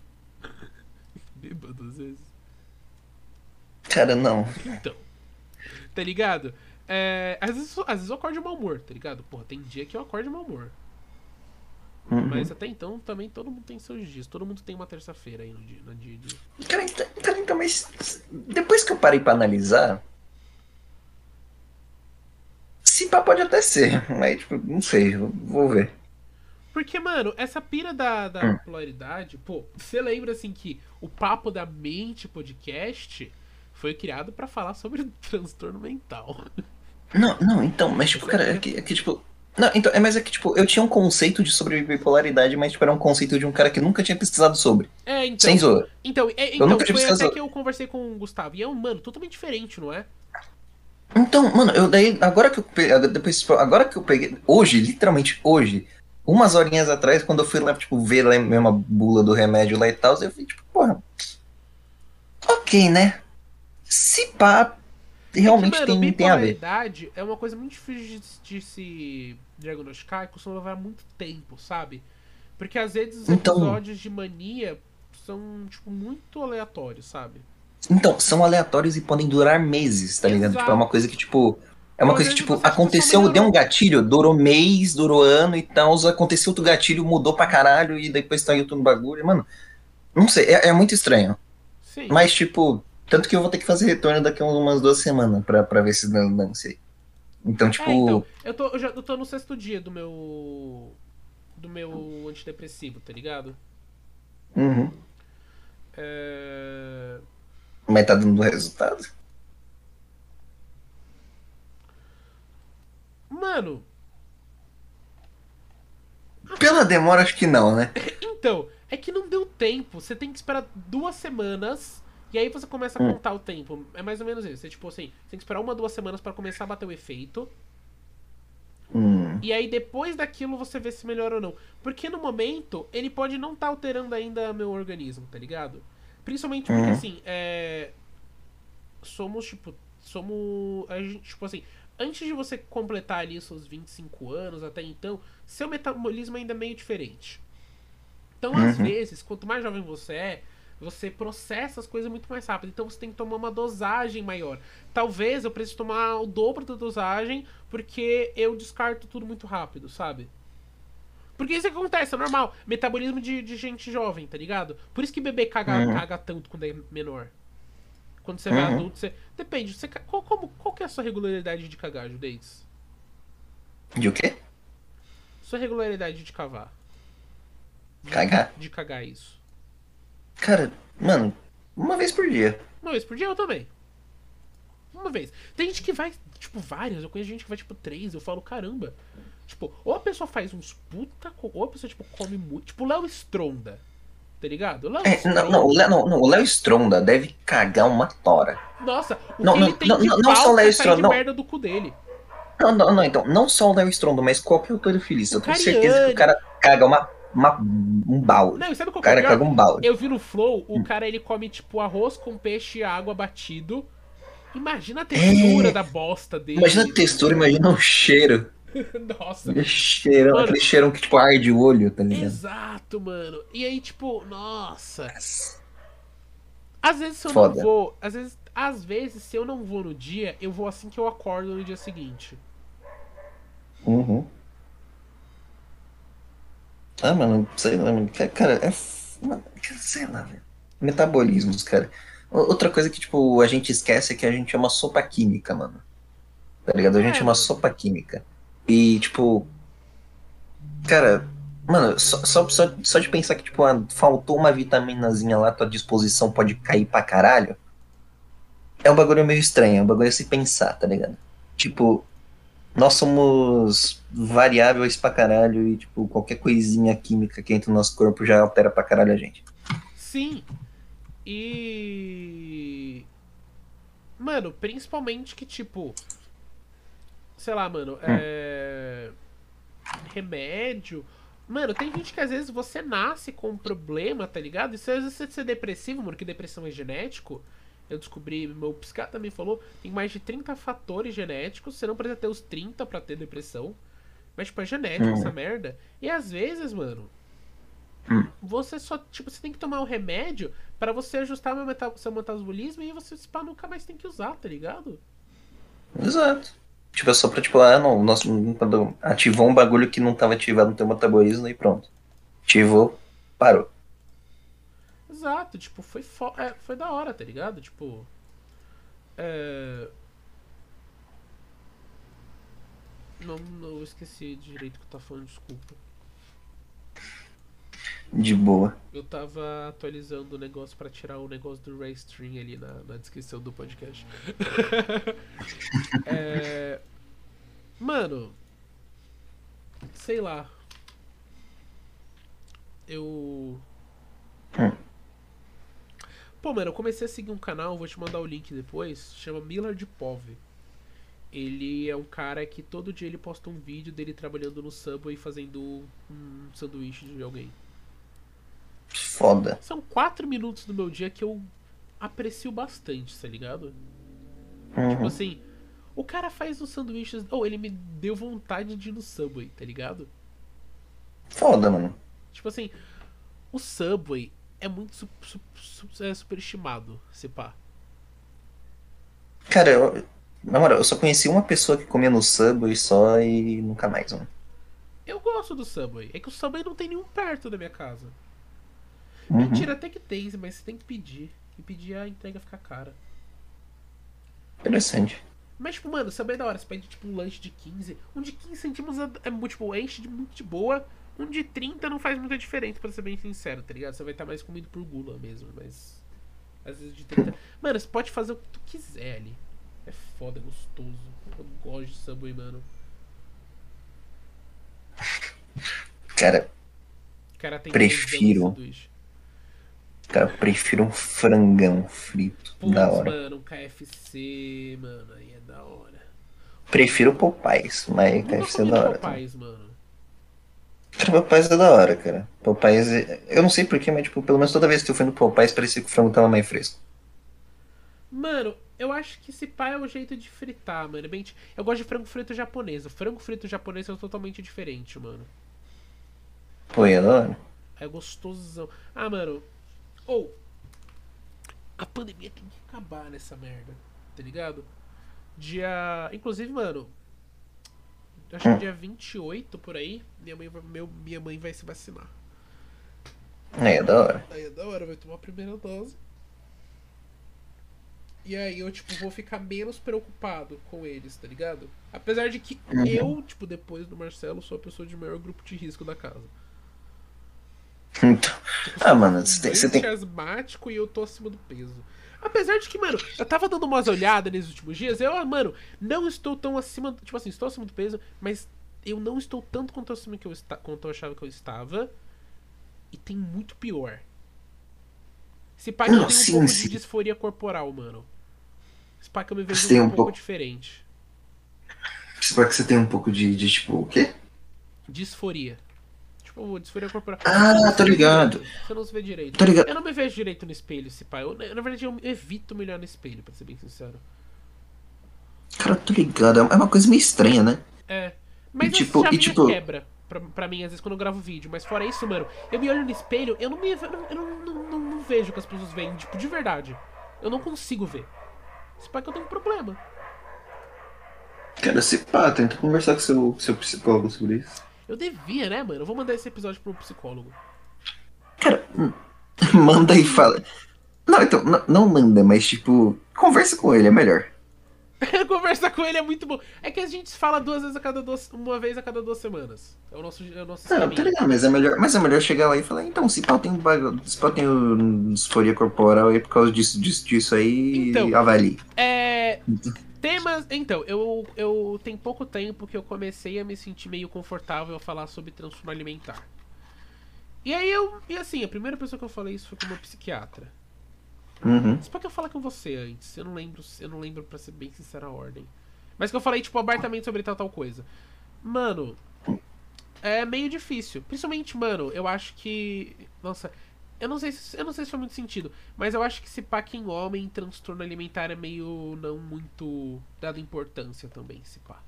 [laughs] Bêbado às vezes. Cara, não. Então. Tá ligado? É, às, vezes, às vezes eu acordo de mau humor, tá ligado? Porra, tem dia que eu acordo de mau humor. Uhum. Mas até então também todo mundo tem seus dias. Todo mundo tem uma terça-feira aí no dia, no dia de. Cara, então, cara, então, mas depois que eu parei pra analisar. Se pá, pode até ser, mas tipo, não sei, vou ver. Porque, mano, essa pira da, da Hum. polaridade, pô, você lembra assim que o Papo da Mente podcast foi criado pra falar sobre [laughs] transtorno mental. Não, não, então, mas tipo, cara, é que, é que, tipo. Não, então, é, mas é que, tipo, eu tinha um conceito de sobre bipolaridade, mas tipo, era um conceito de um cara que nunca tinha pesquisado sobre. É, então. Sem zoa. Então, é, então nunca foi tive até pesquisado. que eu conversei com o Gustavo. E é um, mano, totalmente diferente, não é? Então, mano, eu daí, agora que eu peguei, depois, agora que eu peguei, hoje, literalmente hoje, umas horinhas atrás, quando eu fui lá, tipo, ver lá mesmo a bula do remédio lá e tal, eu vi, tipo, porra, ok, né? Se pá, realmente é que, mano, tem, tem a ver. bipolaridade é uma coisa muito difícil de, de se diagnosticar e costuma levar muito tempo, sabe? Porque às vezes os Então- episódios de mania são, tipo, muito aleatórios, sabe? Então, são aleatórios e podem durar meses, tá ligado? Exato. Tipo, é uma coisa que, tipo. É uma coisa que, tipo, aconteceu, deu um gatilho, durou mês, durou ano e tal, aconteceu outro gatilho, mudou pra caralho e depois tá outro bagulho. Mano, não sei, é, é muito estranho. Sim. Mas, tipo, tanto que eu vou ter que fazer retorno daqui a umas duas semanas pra, pra ver se não, não sei. Então, tipo. É, então, eu tô, eu já eu tô no sexto dia do meu. Do meu antidepressivo, tá ligado? uhum. É... Mas tá dando resultado? Mano, Pela demora, acho que não, né? [laughs] então, é que não deu tempo. Você tem que esperar duas semanas e aí você começa a Hum. contar o tempo. É mais ou menos isso. É tipo assim, você tem que esperar uma, duas semanas pra começar a bater o efeito. Hum. E aí depois daquilo você vê se melhora ou não. Porque no momento, ele pode não estar alterando ainda meu organismo, tá ligado? Principalmente porque Uhum. assim, é. Somos, tipo. Somos. A gente, tipo assim. Antes de você completar ali os seus 25 anos, até então, seu metabolismo ainda é meio diferente. Então, às Uhum. vezes, quanto mais jovem você é, você processa as coisas muito mais rápido. Então você tem que tomar uma dosagem maior. Talvez eu precise tomar o dobro da dosagem porque eu descarto tudo muito rápido, sabe? Porque isso que acontece, é normal. Metabolismo de, de gente jovem, tá ligado? Por isso que bebê caga, Uhum. caga tanto quando é menor. Quando você vai Uhum. adulto, você. Depende, você... qual, como, qual que é a sua regularidade de cagar, Judeis? De o quê? Sua regularidade de cavar. De- Cagar? De cagar isso. Cara, mano, uma vez por dia. Uma vez por dia eu também. Uma vez. Tem gente que vai, tipo, várias. Eu conheço gente que vai, tipo, três. Eu falo, caramba. Tipo, ou a pessoa faz uns puta. Ou a pessoa, tipo, come muito. Tipo, o Léo Stronda. Tá ligado? O Léo É, não, não, o Léo, não, não, o Léo Stronda deve cagar uma tora. Nossa, o Não, que não, ele tem não, de não, não só pauta Léo Stronda, não. merda do cu dele. Não, não, não, então, não só o Léo Stronda, mas qualquer autor feliz. Eu O tenho certeza que o cara caga uma, uma, um balde. Não, sabe qual O é cara caga um balde. Eu vi no Flow, Hum. o cara ele come, tipo, arroz com peixe e água batido. Imagina a textura É. da bosta dele. Imagina a textura, imagina o cheiro. [laughs] Nossa. Cheirão, Mano. aquele cheirão que tipo arde o olho, tá ligado? Exato, mano. E aí, tipo, nossa. Às vezes se eu Foda. não vou. Às vezes, às vezes, se eu não vou no dia, eu vou assim que eu acordo no dia seguinte. Uhum. Ah, mano, sei lá, mano. Ca- Cara, é. mano, sei lá, velho. Metabolismos, cara. Outra coisa que, tipo, a gente esquece é que a gente é uma sopa química, mano. Tá ligado? A gente É, é uma mano. sopa química. E, tipo. Cara, mano, só, só, só, só de pensar que, tipo, ah, faltou uma vitaminazinha lá, tua disposição pode cair pra caralho. É um bagulho meio estranho, é um bagulho a se pensar, tá ligado? Tipo, nós somos variáveis pra caralho e, tipo, qualquer coisinha química que entra no nosso corpo já altera pra caralho a gente. Sim. E. Mano, principalmente que, tipo. Sei lá, mano. É. Remédio. Mano, tem gente que às vezes você nasce com um problema, tá ligado? E se às vezes você ser depressivo, mano, que depressão é genético. Eu descobri, meu psiquiatra também falou, tem mais de 30 fatores genéticos. Você não precisa ter os 30 pra ter depressão. Mas, tipo, é genético Hum. essa merda. E às vezes, mano, Hum. você só, tipo, você tem que tomar um remédio pra você ajustar seu metabolismo e você, pá, nunca mais tem que usar, tá ligado? Exato. Tipo, é só pra, tipo, ah, não, quando ativou um bagulho que não tava ativado no teu metabolismo e pronto. Ativou, parou. Exato, tipo, foi, fo é, foi da hora, tá ligado? Tipo. É. Não, não esqueci direito o que eu tava falando, desculpa. De boa. Eu tava atualizando o negócio pra tirar o negócio do Raystream ali na, na descrição do podcast. [laughs] É, Mano. Sei lá. Eu. Hum. Pô, mano, eu comecei a seguir um canal, vou te mandar o link depois, chama Millard Pove. Ele é um cara que todo dia ele posta um vídeo dele trabalhando no Subway fazendo um sanduíche de alguém. Foda. São quatro minutos do meu dia que eu aprecio bastante, tá ligado? Tipo Uhum. assim, o cara faz os sanduíches. Ou ele me deu vontade de ir no Subway, tá ligado? Foda, mano. Tipo assim, o Subway é muito su su su é superestimado, se pá. Cara, eu, na moral, eu só conheci uma pessoa que comia no Subway só e nunca mais, mano. Eu gosto do Subway. É que o Subway não tem nenhum perto da minha casa. Uhum. Mentira, até que tem, mas você tem que pedir. E pedir a entrega fica cara. Interessante. Mas, tipo, mano, Subway é da hora. Você pede, tipo, um lanche de 15. Um de 15 centímetros é, é muito, tipo, enche de muito de boa. Um de 30 não faz muita diferença, pra ser bem sincero, tá ligado? Você vai estar mais comido por gula mesmo, mas. Às vezes de 30. Mano, você pode fazer o que tu quiser ali. É foda, é gostoso. Eu gosto de Subway, mano. Cara, cara tem Prefiro. cara, eu prefiro um frangão frito. Putz, da hora. mano, um KFC, mano, aí é da hora. Prefiro Popeyes, mas KFC é da hora. também. Popeyes, mano. Cara, Popeyes é da hora, cara. Popeyes, é- eu não sei porquê, mas tipo, pelo menos toda vez que eu fui no Popeyes parecia que o frango tava mais fresco. Mano, eu acho que esse pá é o jeito de fritar, mano. É bem... Eu gosto de frango frito japonês. O frango frito japonês é totalmente diferente, mano. Pô, é da hora. É gostosão. Ah, mano. Ou. a pandemia tem que acabar nessa merda. Tá ligado? Dia. Inclusive, mano. Acho que dia 28 por aí. Minha mãe vai, meu, minha mãe vai se vacinar. É, é da hora. Aí é da hora, vai tomar a primeira dose. E aí eu, tipo, vou ficar menos preocupado com eles, tá ligado? Apesar de que Uhum. eu, tipo, depois do Marcelo, sou a pessoa de maior grupo de risco da casa. [laughs] Então, ah, mano, você tem, você tem. asmático e eu tô acima do peso. Apesar de que, mano, eu tava dando umas olhadas nesses últimos dias, eu, ah, mano, não estou tão acima. Tipo assim, estou acima do peso, mas eu não estou tanto quanto acima que eu esta, quanto eu achava que eu estava. E tem muito pior. Se pá que eu tenho um sim, pouco sim. de disforia corporal, mano. Se pá que eu me vejo Você tem um, um pouco pouco- diferente. Espero que você tenha um pouco de, de tipo, o quê? Disforia. Tipo, disforia corporal. Ah, se tô ligado. Você não se vê direito. Tô ligado. Eu não me vejo direito no espelho, se pá. Eu, na verdade, eu evito me olhar no espelho, pra ser bem sincero. Cara, tô ligado. É uma coisa meio estranha, né? É. Mas E, isso tipo- já e, me tipo- quebra pra, pra mim, às vezes, quando eu gravo vídeo. Mas fora isso, mano, eu me olho no espelho, eu não me eu não, eu não, não, não- não vejo o que as pessoas veem, tipo, de verdade. Eu não consigo ver. Esse pai que eu tenho um problema. Cara, se pá, tenta conversar com seu, seu psicólogo sobre isso. Eu devia, né, mano? Eu vou mandar esse episódio pro psicólogo. Cara, [laughs] manda e fala. Não, então, não, não manda, mas tipo, conversa com ele, é melhor. [laughs] Conversar com ele é muito bom. É que a gente fala duas vezes a cada duas. Uma vez a cada duas semanas. É o nosso, é o nosso Não, tá ligado, mas é melhor, mas é melhor chegar lá e falar, então, se pá tem bagulho, se pá tem disforia corporal aí por causa disso, disso, disso aí, Então. avalie. É. Temas. Então, eu, eu tem pouco tempo que eu comecei a me sentir meio confortável a falar sobre transtorno alimentar. E aí eu. E assim, a primeira pessoa que eu falei isso foi com uma psiquiatra. Uhum. Só que eu falar com você antes. Eu não lembro, eu não lembro pra ser bem sincera a ordem. Mas que eu falei, tipo, abertamente sobre tal tal coisa. Mano, é meio difícil. Principalmente, mano, eu acho que. Nossa, eu não sei se, eu não sei se faz muito sentido. Mas eu acho que se pá que em homem, transtorno alimentar é meio não muito dado importância também, se pá.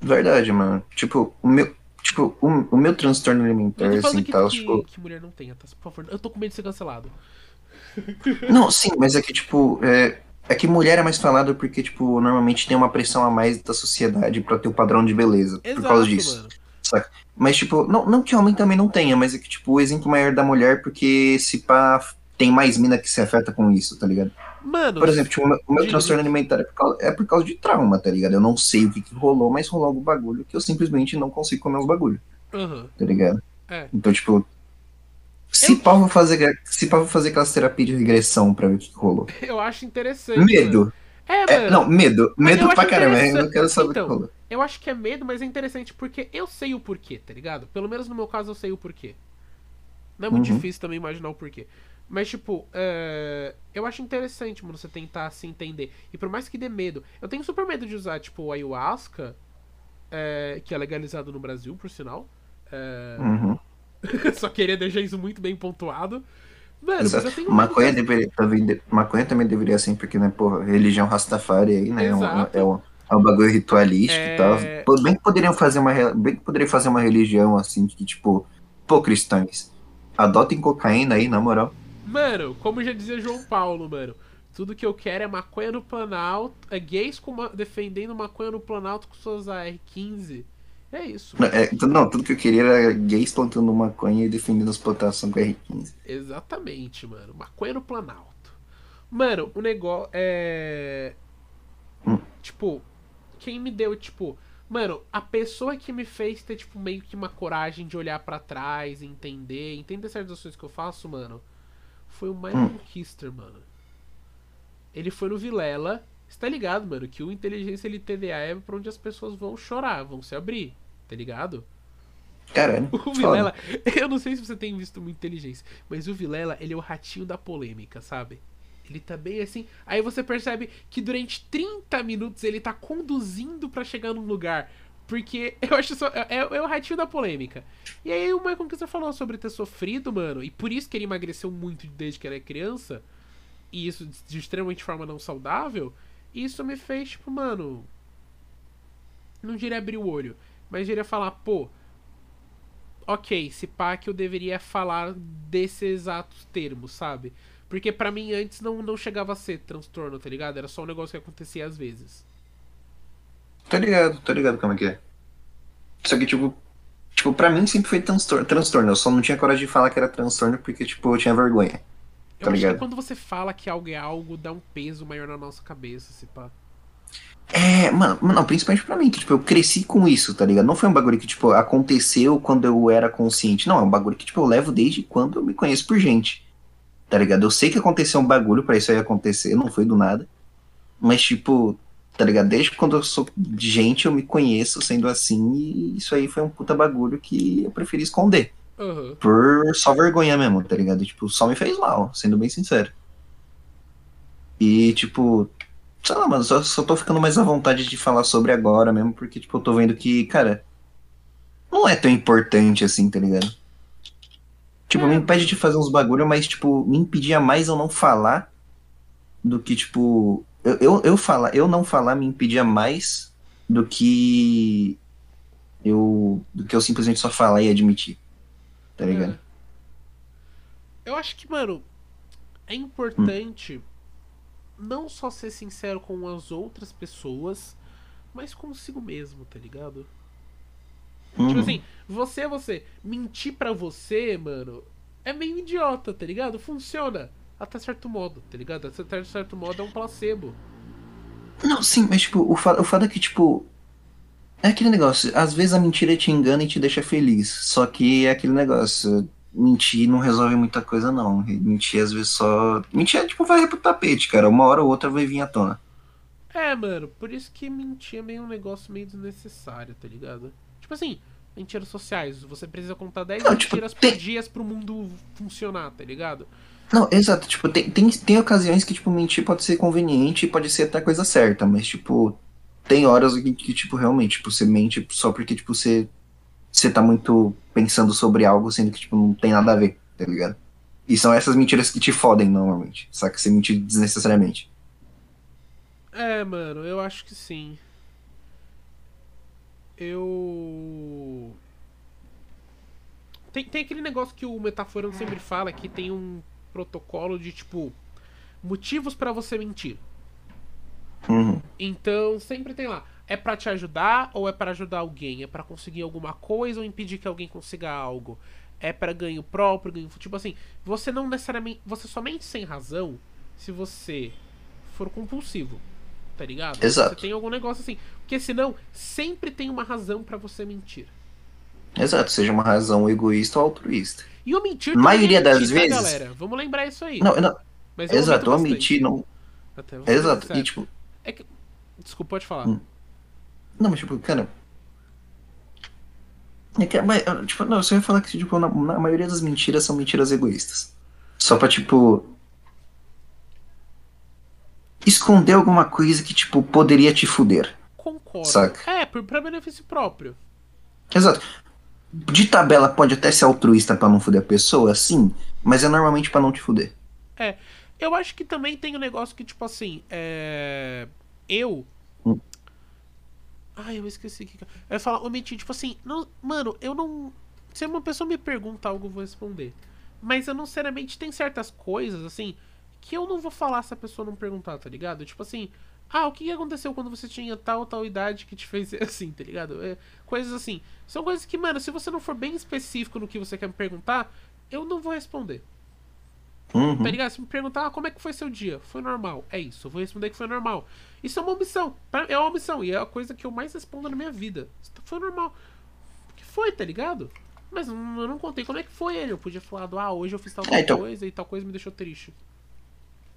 Verdade, mano. Tipo, o meu. Tipo, o, o meu transtorno alimentar, assim, que, tal, que, tipo. que mulher não tenha, tá? Por favor, eu tô com medo de ser cancelado. [laughs] Não, sim, mas é que, tipo, é, é que mulher é mais falado porque, tipo, normalmente tem uma pressão a mais da sociedade pra ter o padrão de beleza. por Exato, causa disso. mano. Saca? Mas, tipo, não, não que homem também não tenha, mas é que, tipo, o exemplo maior da mulher, porque se pá, tem mais mina que se afeta com isso, tá ligado? Mano, Por exemplo, tipo, o meu, o meu transtorno alimentar é por, causa, é por causa de trauma, tá ligado? Eu não sei o que, que rolou, mas rolou algum bagulho que eu simplesmente não consigo comer os bagulhos, aham, tá ligado? é. Então, tipo. Se Eu- pá, vou fazer, se pá, vou fazer aquelas terapias de regressão pra ver o que, que rolou. Eu acho interessante. mano. Medo. É, É, mano. não, medo. Medo pra caramba. Eu não quero saber o Então, que rolou. Eu acho que é medo, mas é interessante porque eu sei o porquê, tá ligado? Pelo menos no meu caso eu sei o porquê. Não é muito Uhum. difícil também imaginar o porquê. Mas, tipo, é, eu acho interessante, mano, você tentar se entender. E por mais que dê medo. Eu tenho super medo de usar, tipo, o ayahuasca, é, que é legalizado no Brasil, por sinal. [laughs] É, Uhum. Só queria deixar isso muito bem pontuado. Mano, mas eu. Maconha, de- deveria, maconha também deveria ser, porque, né, porra, religião Rastafari aí, né? É um, Exato. é um, é um bagulho ritualístico É. e tal. Pô, Bem que poderiam fazer uma. Bem que poderiam fazer uma religião assim, que, tipo, pô, cristãos, adotem cocaína aí, na moral. Mano, como já dizia João Paulo, mano. Tudo que eu quero é maconha no Planalto. É gays defendendo maconha no Planalto com suas AR-15. É isso. É, tu- não, tudo que eu queria era gays plantando maconha e defendendo as plantações com R15. Exatamente, mano. Maconha no Planalto. Mano, o negócio é. Hum. Tipo, quem me deu, tipo. Mano, a pessoa que me fez ter, tipo, meio que uma coragem de olhar pra trás, entender, entender certas coisas que eu faço, mano, foi o Michael Hum. Kister, mano. Ele foi no Vilela. Você tá ligado, mano, que o Inteligência LTDA é pra onde as pessoas vão chorar, vão se abrir, tá ligado? Caralho. O foda. Vilela, [laughs] eu não sei se você tem visto muita inteligência, mas o Vilela, ele é o ratinho da polêmica, sabe? Ele tá bem assim. Aí você percebe que durante 30 minutos ele tá conduzindo pra chegar num lugar. Porque [laughs] eu acho só. É, é o ratinho da polêmica. E aí o Michael Kister falou sobre ter sofrido, mano. E por isso que ele emagreceu muito desde que era criança. E isso de extremamente forma não saudável. E isso me fez, tipo, mano. Não diria abrir o olho. Mas diria falar, pô, ok, se pá que eu deveria falar desses exatos termos, sabe? Porque pra mim antes não, não chegava a ser transtorno, tá ligado? Era só um negócio que acontecia às vezes. Tô ligado, tô ligado como é que é. Só que, tipo, tipo, pra mim sempre foi transtorno, transtorno. Eu só não tinha coragem de falar que era transtorno porque, tipo, eu tinha vergonha. Eu Tá acho ligado? que quando você fala que algo é algo, dá um peso maior na nossa cabeça, se pá. É, mano, não, principalmente pra mim, que, tipo, eu cresci com isso, tá ligado? Não foi um bagulho que, tipo, aconteceu quando eu era consciente. Não, é um bagulho que, tipo, eu levo desde quando eu me conheço por gente. Tá ligado? Eu sei que aconteceu um bagulho pra isso aí acontecer, não foi do nada. Mas, tipo, tá ligado? Desde quando eu sou de gente, eu me conheço sendo assim, e isso aí foi um puta bagulho que eu preferi esconder. Aham. Por só vergonha mesmo, tá ligado? Tipo, só me fez mal, sendo bem sincero. E, tipo, sei lá, mano, só, só tô ficando mais à vontade de falar sobre agora mesmo, porque, tipo, eu tô vendo que, cara, não é tão importante assim, tá ligado? Tipo, me impede de fazer uns bagulho, mas, tipo, me impedia mais eu não falar do que, tipo, eu, eu, eu falar, eu não falar me impedia mais do que eu, do que eu simplesmente só falar e admitir, tá ligado? É. Eu acho que, mano, é importante não só ser sincero com as outras pessoas, mas consigo mesmo, tá ligado? Uhum. Tipo assim, você é você. Mentir pra você, mano, é meio idiota, tá ligado? Funciona. Até certo modo, tá ligado? Até certo modo é um placebo. Não, sim, mas tipo, o fato, o fato é que, tipo. É aquele negócio, às vezes a mentira te engana e te deixa feliz. Só que é aquele negócio, mentir não resolve muita coisa, não. Mentir às vezes só. Mentir é tipo vai pro tapete, cara. Uma hora ou outra vai vir à tona. É, mano, por isso que mentir é meio um negócio meio desnecessário, tá ligado? Tipo assim, mentiras sociais. Você precisa contar 10 Não, tipo, mentiras tem- por dia pro mundo funcionar, tá ligado? Não, exato, tipo, tem, tem, tem ocasiões que, tipo, mentir pode ser conveniente e pode ser até coisa certa, mas, tipo, tem horas que, que, tipo, realmente, tipo, você mente só porque, tipo, você, você tá muito pensando sobre algo, sendo que, tipo, não tem nada a ver, tá ligado? E são essas mentiras que te fodem normalmente, saca? Você mentir desnecessariamente. É, mano, eu acho que sim. Eu. Tem, tem aquele negócio que o Metaforando sempre fala que tem um protocolo de tipo. Motivos para você mentir. Uhum. Então sempre tem lá. É para te ajudar ou é para ajudar alguém? É para conseguir alguma coisa ou impedir que alguém consiga algo? É para ganho próprio, ganho. Tipo assim, você não necessariamente. Você somente sem razão se você for compulsivo. Tá ligado? Exato. Você tem algum negócio assim. Porque senão, sempre tem uma razão para você mentir. Exato, seja uma razão egoísta ou altruísta. E o mentir também maioria é das mentir, tá, vezes. galera? Vamos lembrar isso aí. Não, não. Mas eu Exato, bastante. mentir não. Até, Exato, e tipo. É que... Desculpa, pode falar. Hum. Não, mas tipo, cara. É que, mas, tipo, não, você vai falar que tipo, na, na maioria das mentiras são mentiras egoístas. Só pra, tipo. Esconder alguma coisa que, tipo, poderia te fuder. Concordo. Saca. É, por, pra benefício próprio. Exato. De tabela pode até ser altruísta pra não fuder a pessoa, sim, mas é normalmente pra não te fuder. É. Eu acho que também tem um negócio que, tipo assim, é. Eu. Hum. Ai, eu esqueci que. eu ia falar, menti, tipo assim, não, mano, eu não. Se uma pessoa me pergunta algo, eu vou responder. Mas eu não seriamente tem certas coisas, assim, que eu não vou falar se a pessoa não perguntar, tá ligado? Tipo assim, ah, o que aconteceu quando você tinha tal tal idade que te fez [laughs] assim, tá ligado? É, coisas assim. São coisas que, mano, se você não for bem específico no que você quer me perguntar, eu não vou responder. Uhum. Tá ligado? Se me perguntar ah, como é que foi seu dia, foi normal. É isso, eu vou responder que foi normal. Isso é uma omissão. É uma omissão. E é a coisa que eu mais respondo na minha vida. Foi normal. Porque foi, tá ligado? Mas eu não contei como é que foi ele. Eu podia falar, ah, hoje eu fiz tal, É, então. coisa e tal coisa me deixou triste.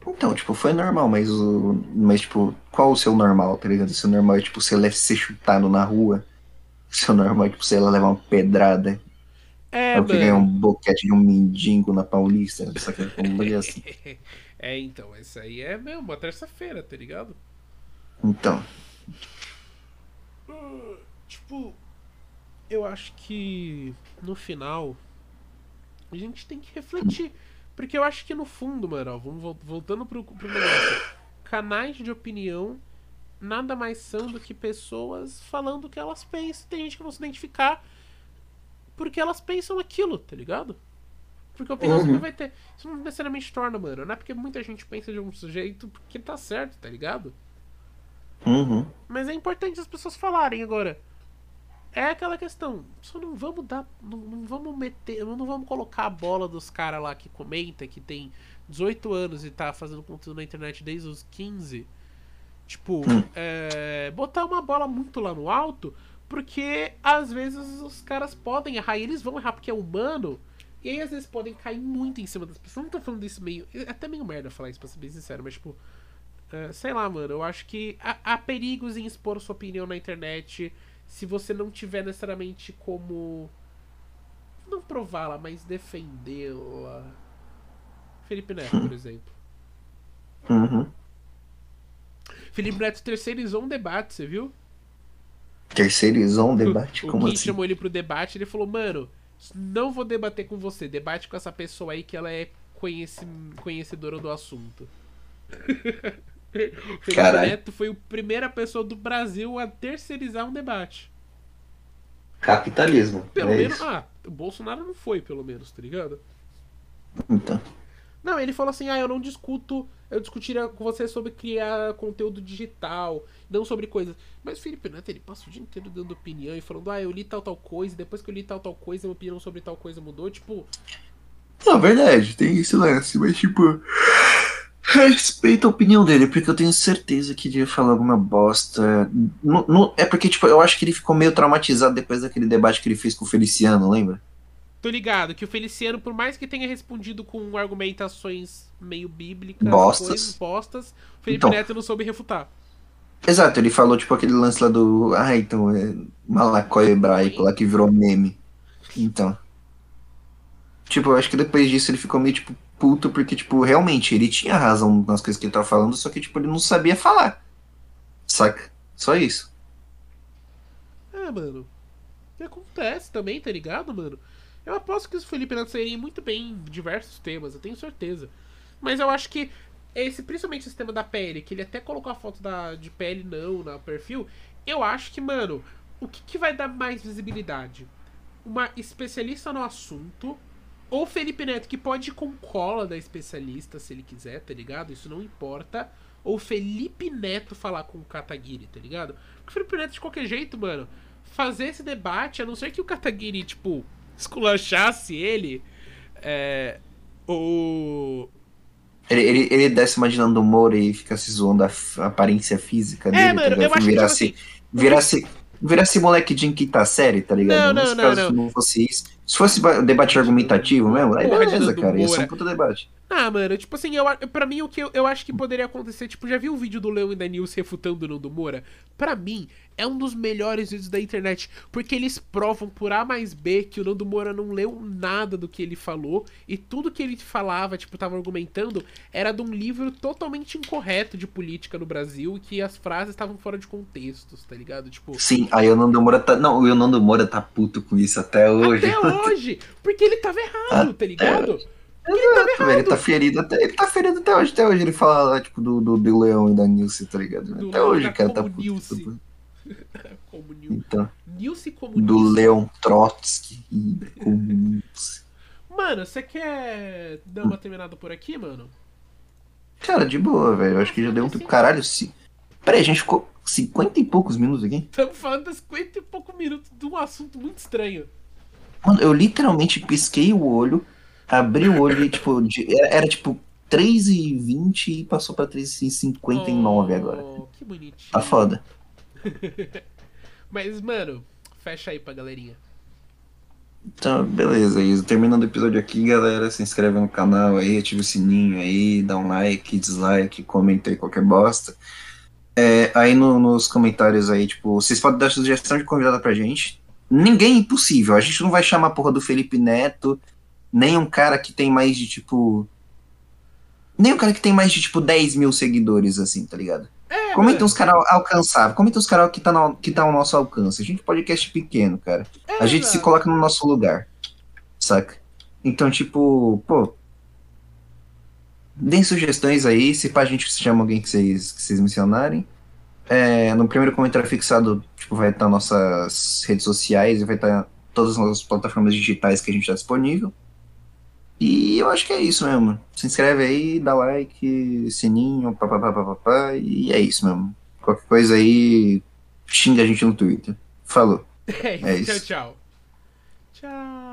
Então, tipo, foi normal, mas o. Mas, tipo, qual o seu normal, tá ligado? O seu normal é, tipo, você leva ser chutado na rua. O seu normal é, tipo, você levar uma pedrada. É, É o que ganha um boquete de um mendigo na Paulista. Só que é [laughs] assim. é, então, isso aí é mesmo, uma terça-feira, tá ligado? Então. Tipo, eu acho que no final a gente tem que refletir. Porque eu acho que no fundo, mano, ó, vamos vol- voltando pro, pro negócio. Canais de opinião nada mais são do que pessoas falando o que elas pensam. Tem gente que não se identificar porque elas pensam aquilo, tá ligado? Porque a opinião Uhum. vai ter. Isso não necessariamente torna, mano. Não é porque muita gente pensa de um jeito porque tá certo, tá ligado? Uhum. Mas é importante as pessoas falarem agora. É aquela questão. Só não vamos dar. Não, não vamos meter. Não vamos colocar a bola dos caras lá que comenta, que tem 18 anos e tá fazendo conteúdo na internet desde os 15. Tipo, Hum. é, botar uma bola muito lá no alto, porque às vezes os caras podem errar e eles vão errar porque é humano. E aí às vezes podem cair muito em cima das pessoas. Não tô falando isso meio. É até meio merda falar isso, pra ser bem sincero, mas tipo. É, sei lá, mano, eu acho que há, há perigos em expor sua opinião na internet se você não tiver necessariamente como. Não prová-la, mas defendê-la. Felipe Neto, por exemplo. Uhum. Felipe Neto terceirizou um debate, você viu? Terceirizou um debate? o Como Gui assim? chamou ele pro debate ele falou, mano, não vou debater com você, debate com essa pessoa aí que ela é conhecedora do assunto. [laughs] o [laughs] Felipe. Neto foi a primeira pessoa do Brasil a terceirizar um debate. Capitalismo. Pelo é menos. isso. Ah, o Bolsonaro não foi, pelo menos, tá ligado? Então. Não, ele falou assim: ah, eu não discuto. Eu discutiria com você sobre criar conteúdo digital, não sobre coisas. Mas o Felipe Neto, ele passa o dia inteiro dando opinião e falando: ah, eu li tal, tal coisa, e depois que eu li tal, tal coisa, minha opinião sobre tal coisa mudou. Tipo, Não, verdade, tem esse lance, mas tipo. Respeito a opinião dele, porque eu tenho certeza que ele ia falar alguma bosta. No- no- é porque, tipo, eu acho que ele ficou meio traumatizado depois daquele debate que ele fez com o Feliciano, lembra? tô ligado que o Feliciano, por mais que tenha respondido com argumentações meio bíblicas, Bostas. coisas postas, o Felipe Então. Neto não soube refutar. Exato, ele falou, tipo, aquele lance lá do. Ah, então, é malacói hebraico lá que virou meme. Então. Tipo, eu acho que depois disso ele ficou meio, tipo, puto, porque, tipo, realmente, ele tinha razão nas coisas que ele tava falando, só que, tipo, ele não sabia falar. Saca? Só isso. É, mano. E acontece também, tá ligado, mano? Eu aposto que o Felipe Neto sairia muito bem em diversos temas, eu tenho certeza. Mas eu acho que esse, principalmente esse tema da pele, que ele até colocou a foto da, de pele não na perfil, eu acho que, mano, o que, que vai dar mais visibilidade? Uma especialista no assunto ou Felipe Neto, que pode ir com cola da especialista se ele quiser, tá ligado? Isso não importa. Ou Felipe Neto falar com o Kataguiri, tá ligado? Porque o Felipe Neto, de qualquer jeito, mano, fazer esse debate, a não ser que o Kataguiri, tipo, esculachasse ele, é, ou... Ele, ele, ele desce imaginando humor e fica se zoando a, aparência física dele. É, mano, tá eu acho que, virasse, tipo assim, virasse, virasse moleque de quinta série, tá ligado? Não, não, caso não, não fosse isso. Se fosse ba- debate argumentativo mesmo, aí Porra beleza, cara. Ia ser um puta debate. Ah, mano, tipo assim, eu, pra mim o que eu, eu acho que poderia acontecer, tipo, já viu o vídeo do Leão e da Nilce refutando o Nando Moura? Pra mim, é um dos melhores vídeos da internet, porque eles provam por A mais B que o Nando Moura não leu nada do que ele falou, e tudo que ele falava, tipo, tava argumentando, era de um livro totalmente incorreto de política no Brasil, e que as frases estavam fora de contextos, tá ligado? Tipo, Sim, aí o Nando Moura tá. Não, o Nando Moura tá puto com isso até hoje. até hoje, porque ele tava errado, tá ligado? Porque ele velho, ele tá ferido até. Ele tá ferido até hoje. Até hoje ele fala lá, tipo, do, do, do Leão e da Nilce, tá ligado? Do até hoje o cara tá puto. [laughs] Como Nil... Então, Nilce como do Nilce. Leão Trotsky e. Mano, você quer dar uma terminada por aqui, mano? Cara, de boa, velho. Eu acho que já deu um tempo. Caralho, se. Peraí, a gente ficou 50 e poucos minutos aqui? Estamos falando das 50 e poucos minutos de um assunto muito estranho. Mano, eu literalmente pisquei o olho, abri o olho e, tipo, de- era, era, tipo 3,20 e passou pra 3,59 agora. Oh, Que bonitinho. Tá foda. [laughs] Mas, mano, fecha aí pra galerinha. Então, beleza, Isa. Terminando o episódio aqui, galera, se inscreve no canal aí, ativa o sininho aí, dá um like, dislike, comenta aí qualquer bosta. É, aí no- nos comentários aí, tipo, vocês podem dar sugestão de convidada pra gente. Ninguém é impossível. A gente não vai chamar a porra do Felipe Neto, nem um cara que tem mais de, tipo... Nem um cara que tem mais de, tipo, 10 mil seguidores, assim, tá ligado? É, Comenta mano. uns caras alcançáveis. Comenta uns caras que, tá no- que tá ao nosso alcance. A gente é um podcast pequeno, cara. É, A gente se coloca no nosso lugar. Saca? Então, tipo, pô. Deem sugestões aí. Se pá, a gente chama alguém que vocês, que vocês mencionarem. É, no primeiro comentário fixado, tipo, vai estar nossas redes sociais e vai estar todas as nossas plataformas digitais que a gente tá disponível. E eu acho que é isso mesmo. Se inscreve aí, dá like, sininho, papapá, e é isso mesmo. Qualquer coisa aí, xinga a gente no Twitter. Falou. [laughs] É isso. É isso. Tchau, tchau. Tchau.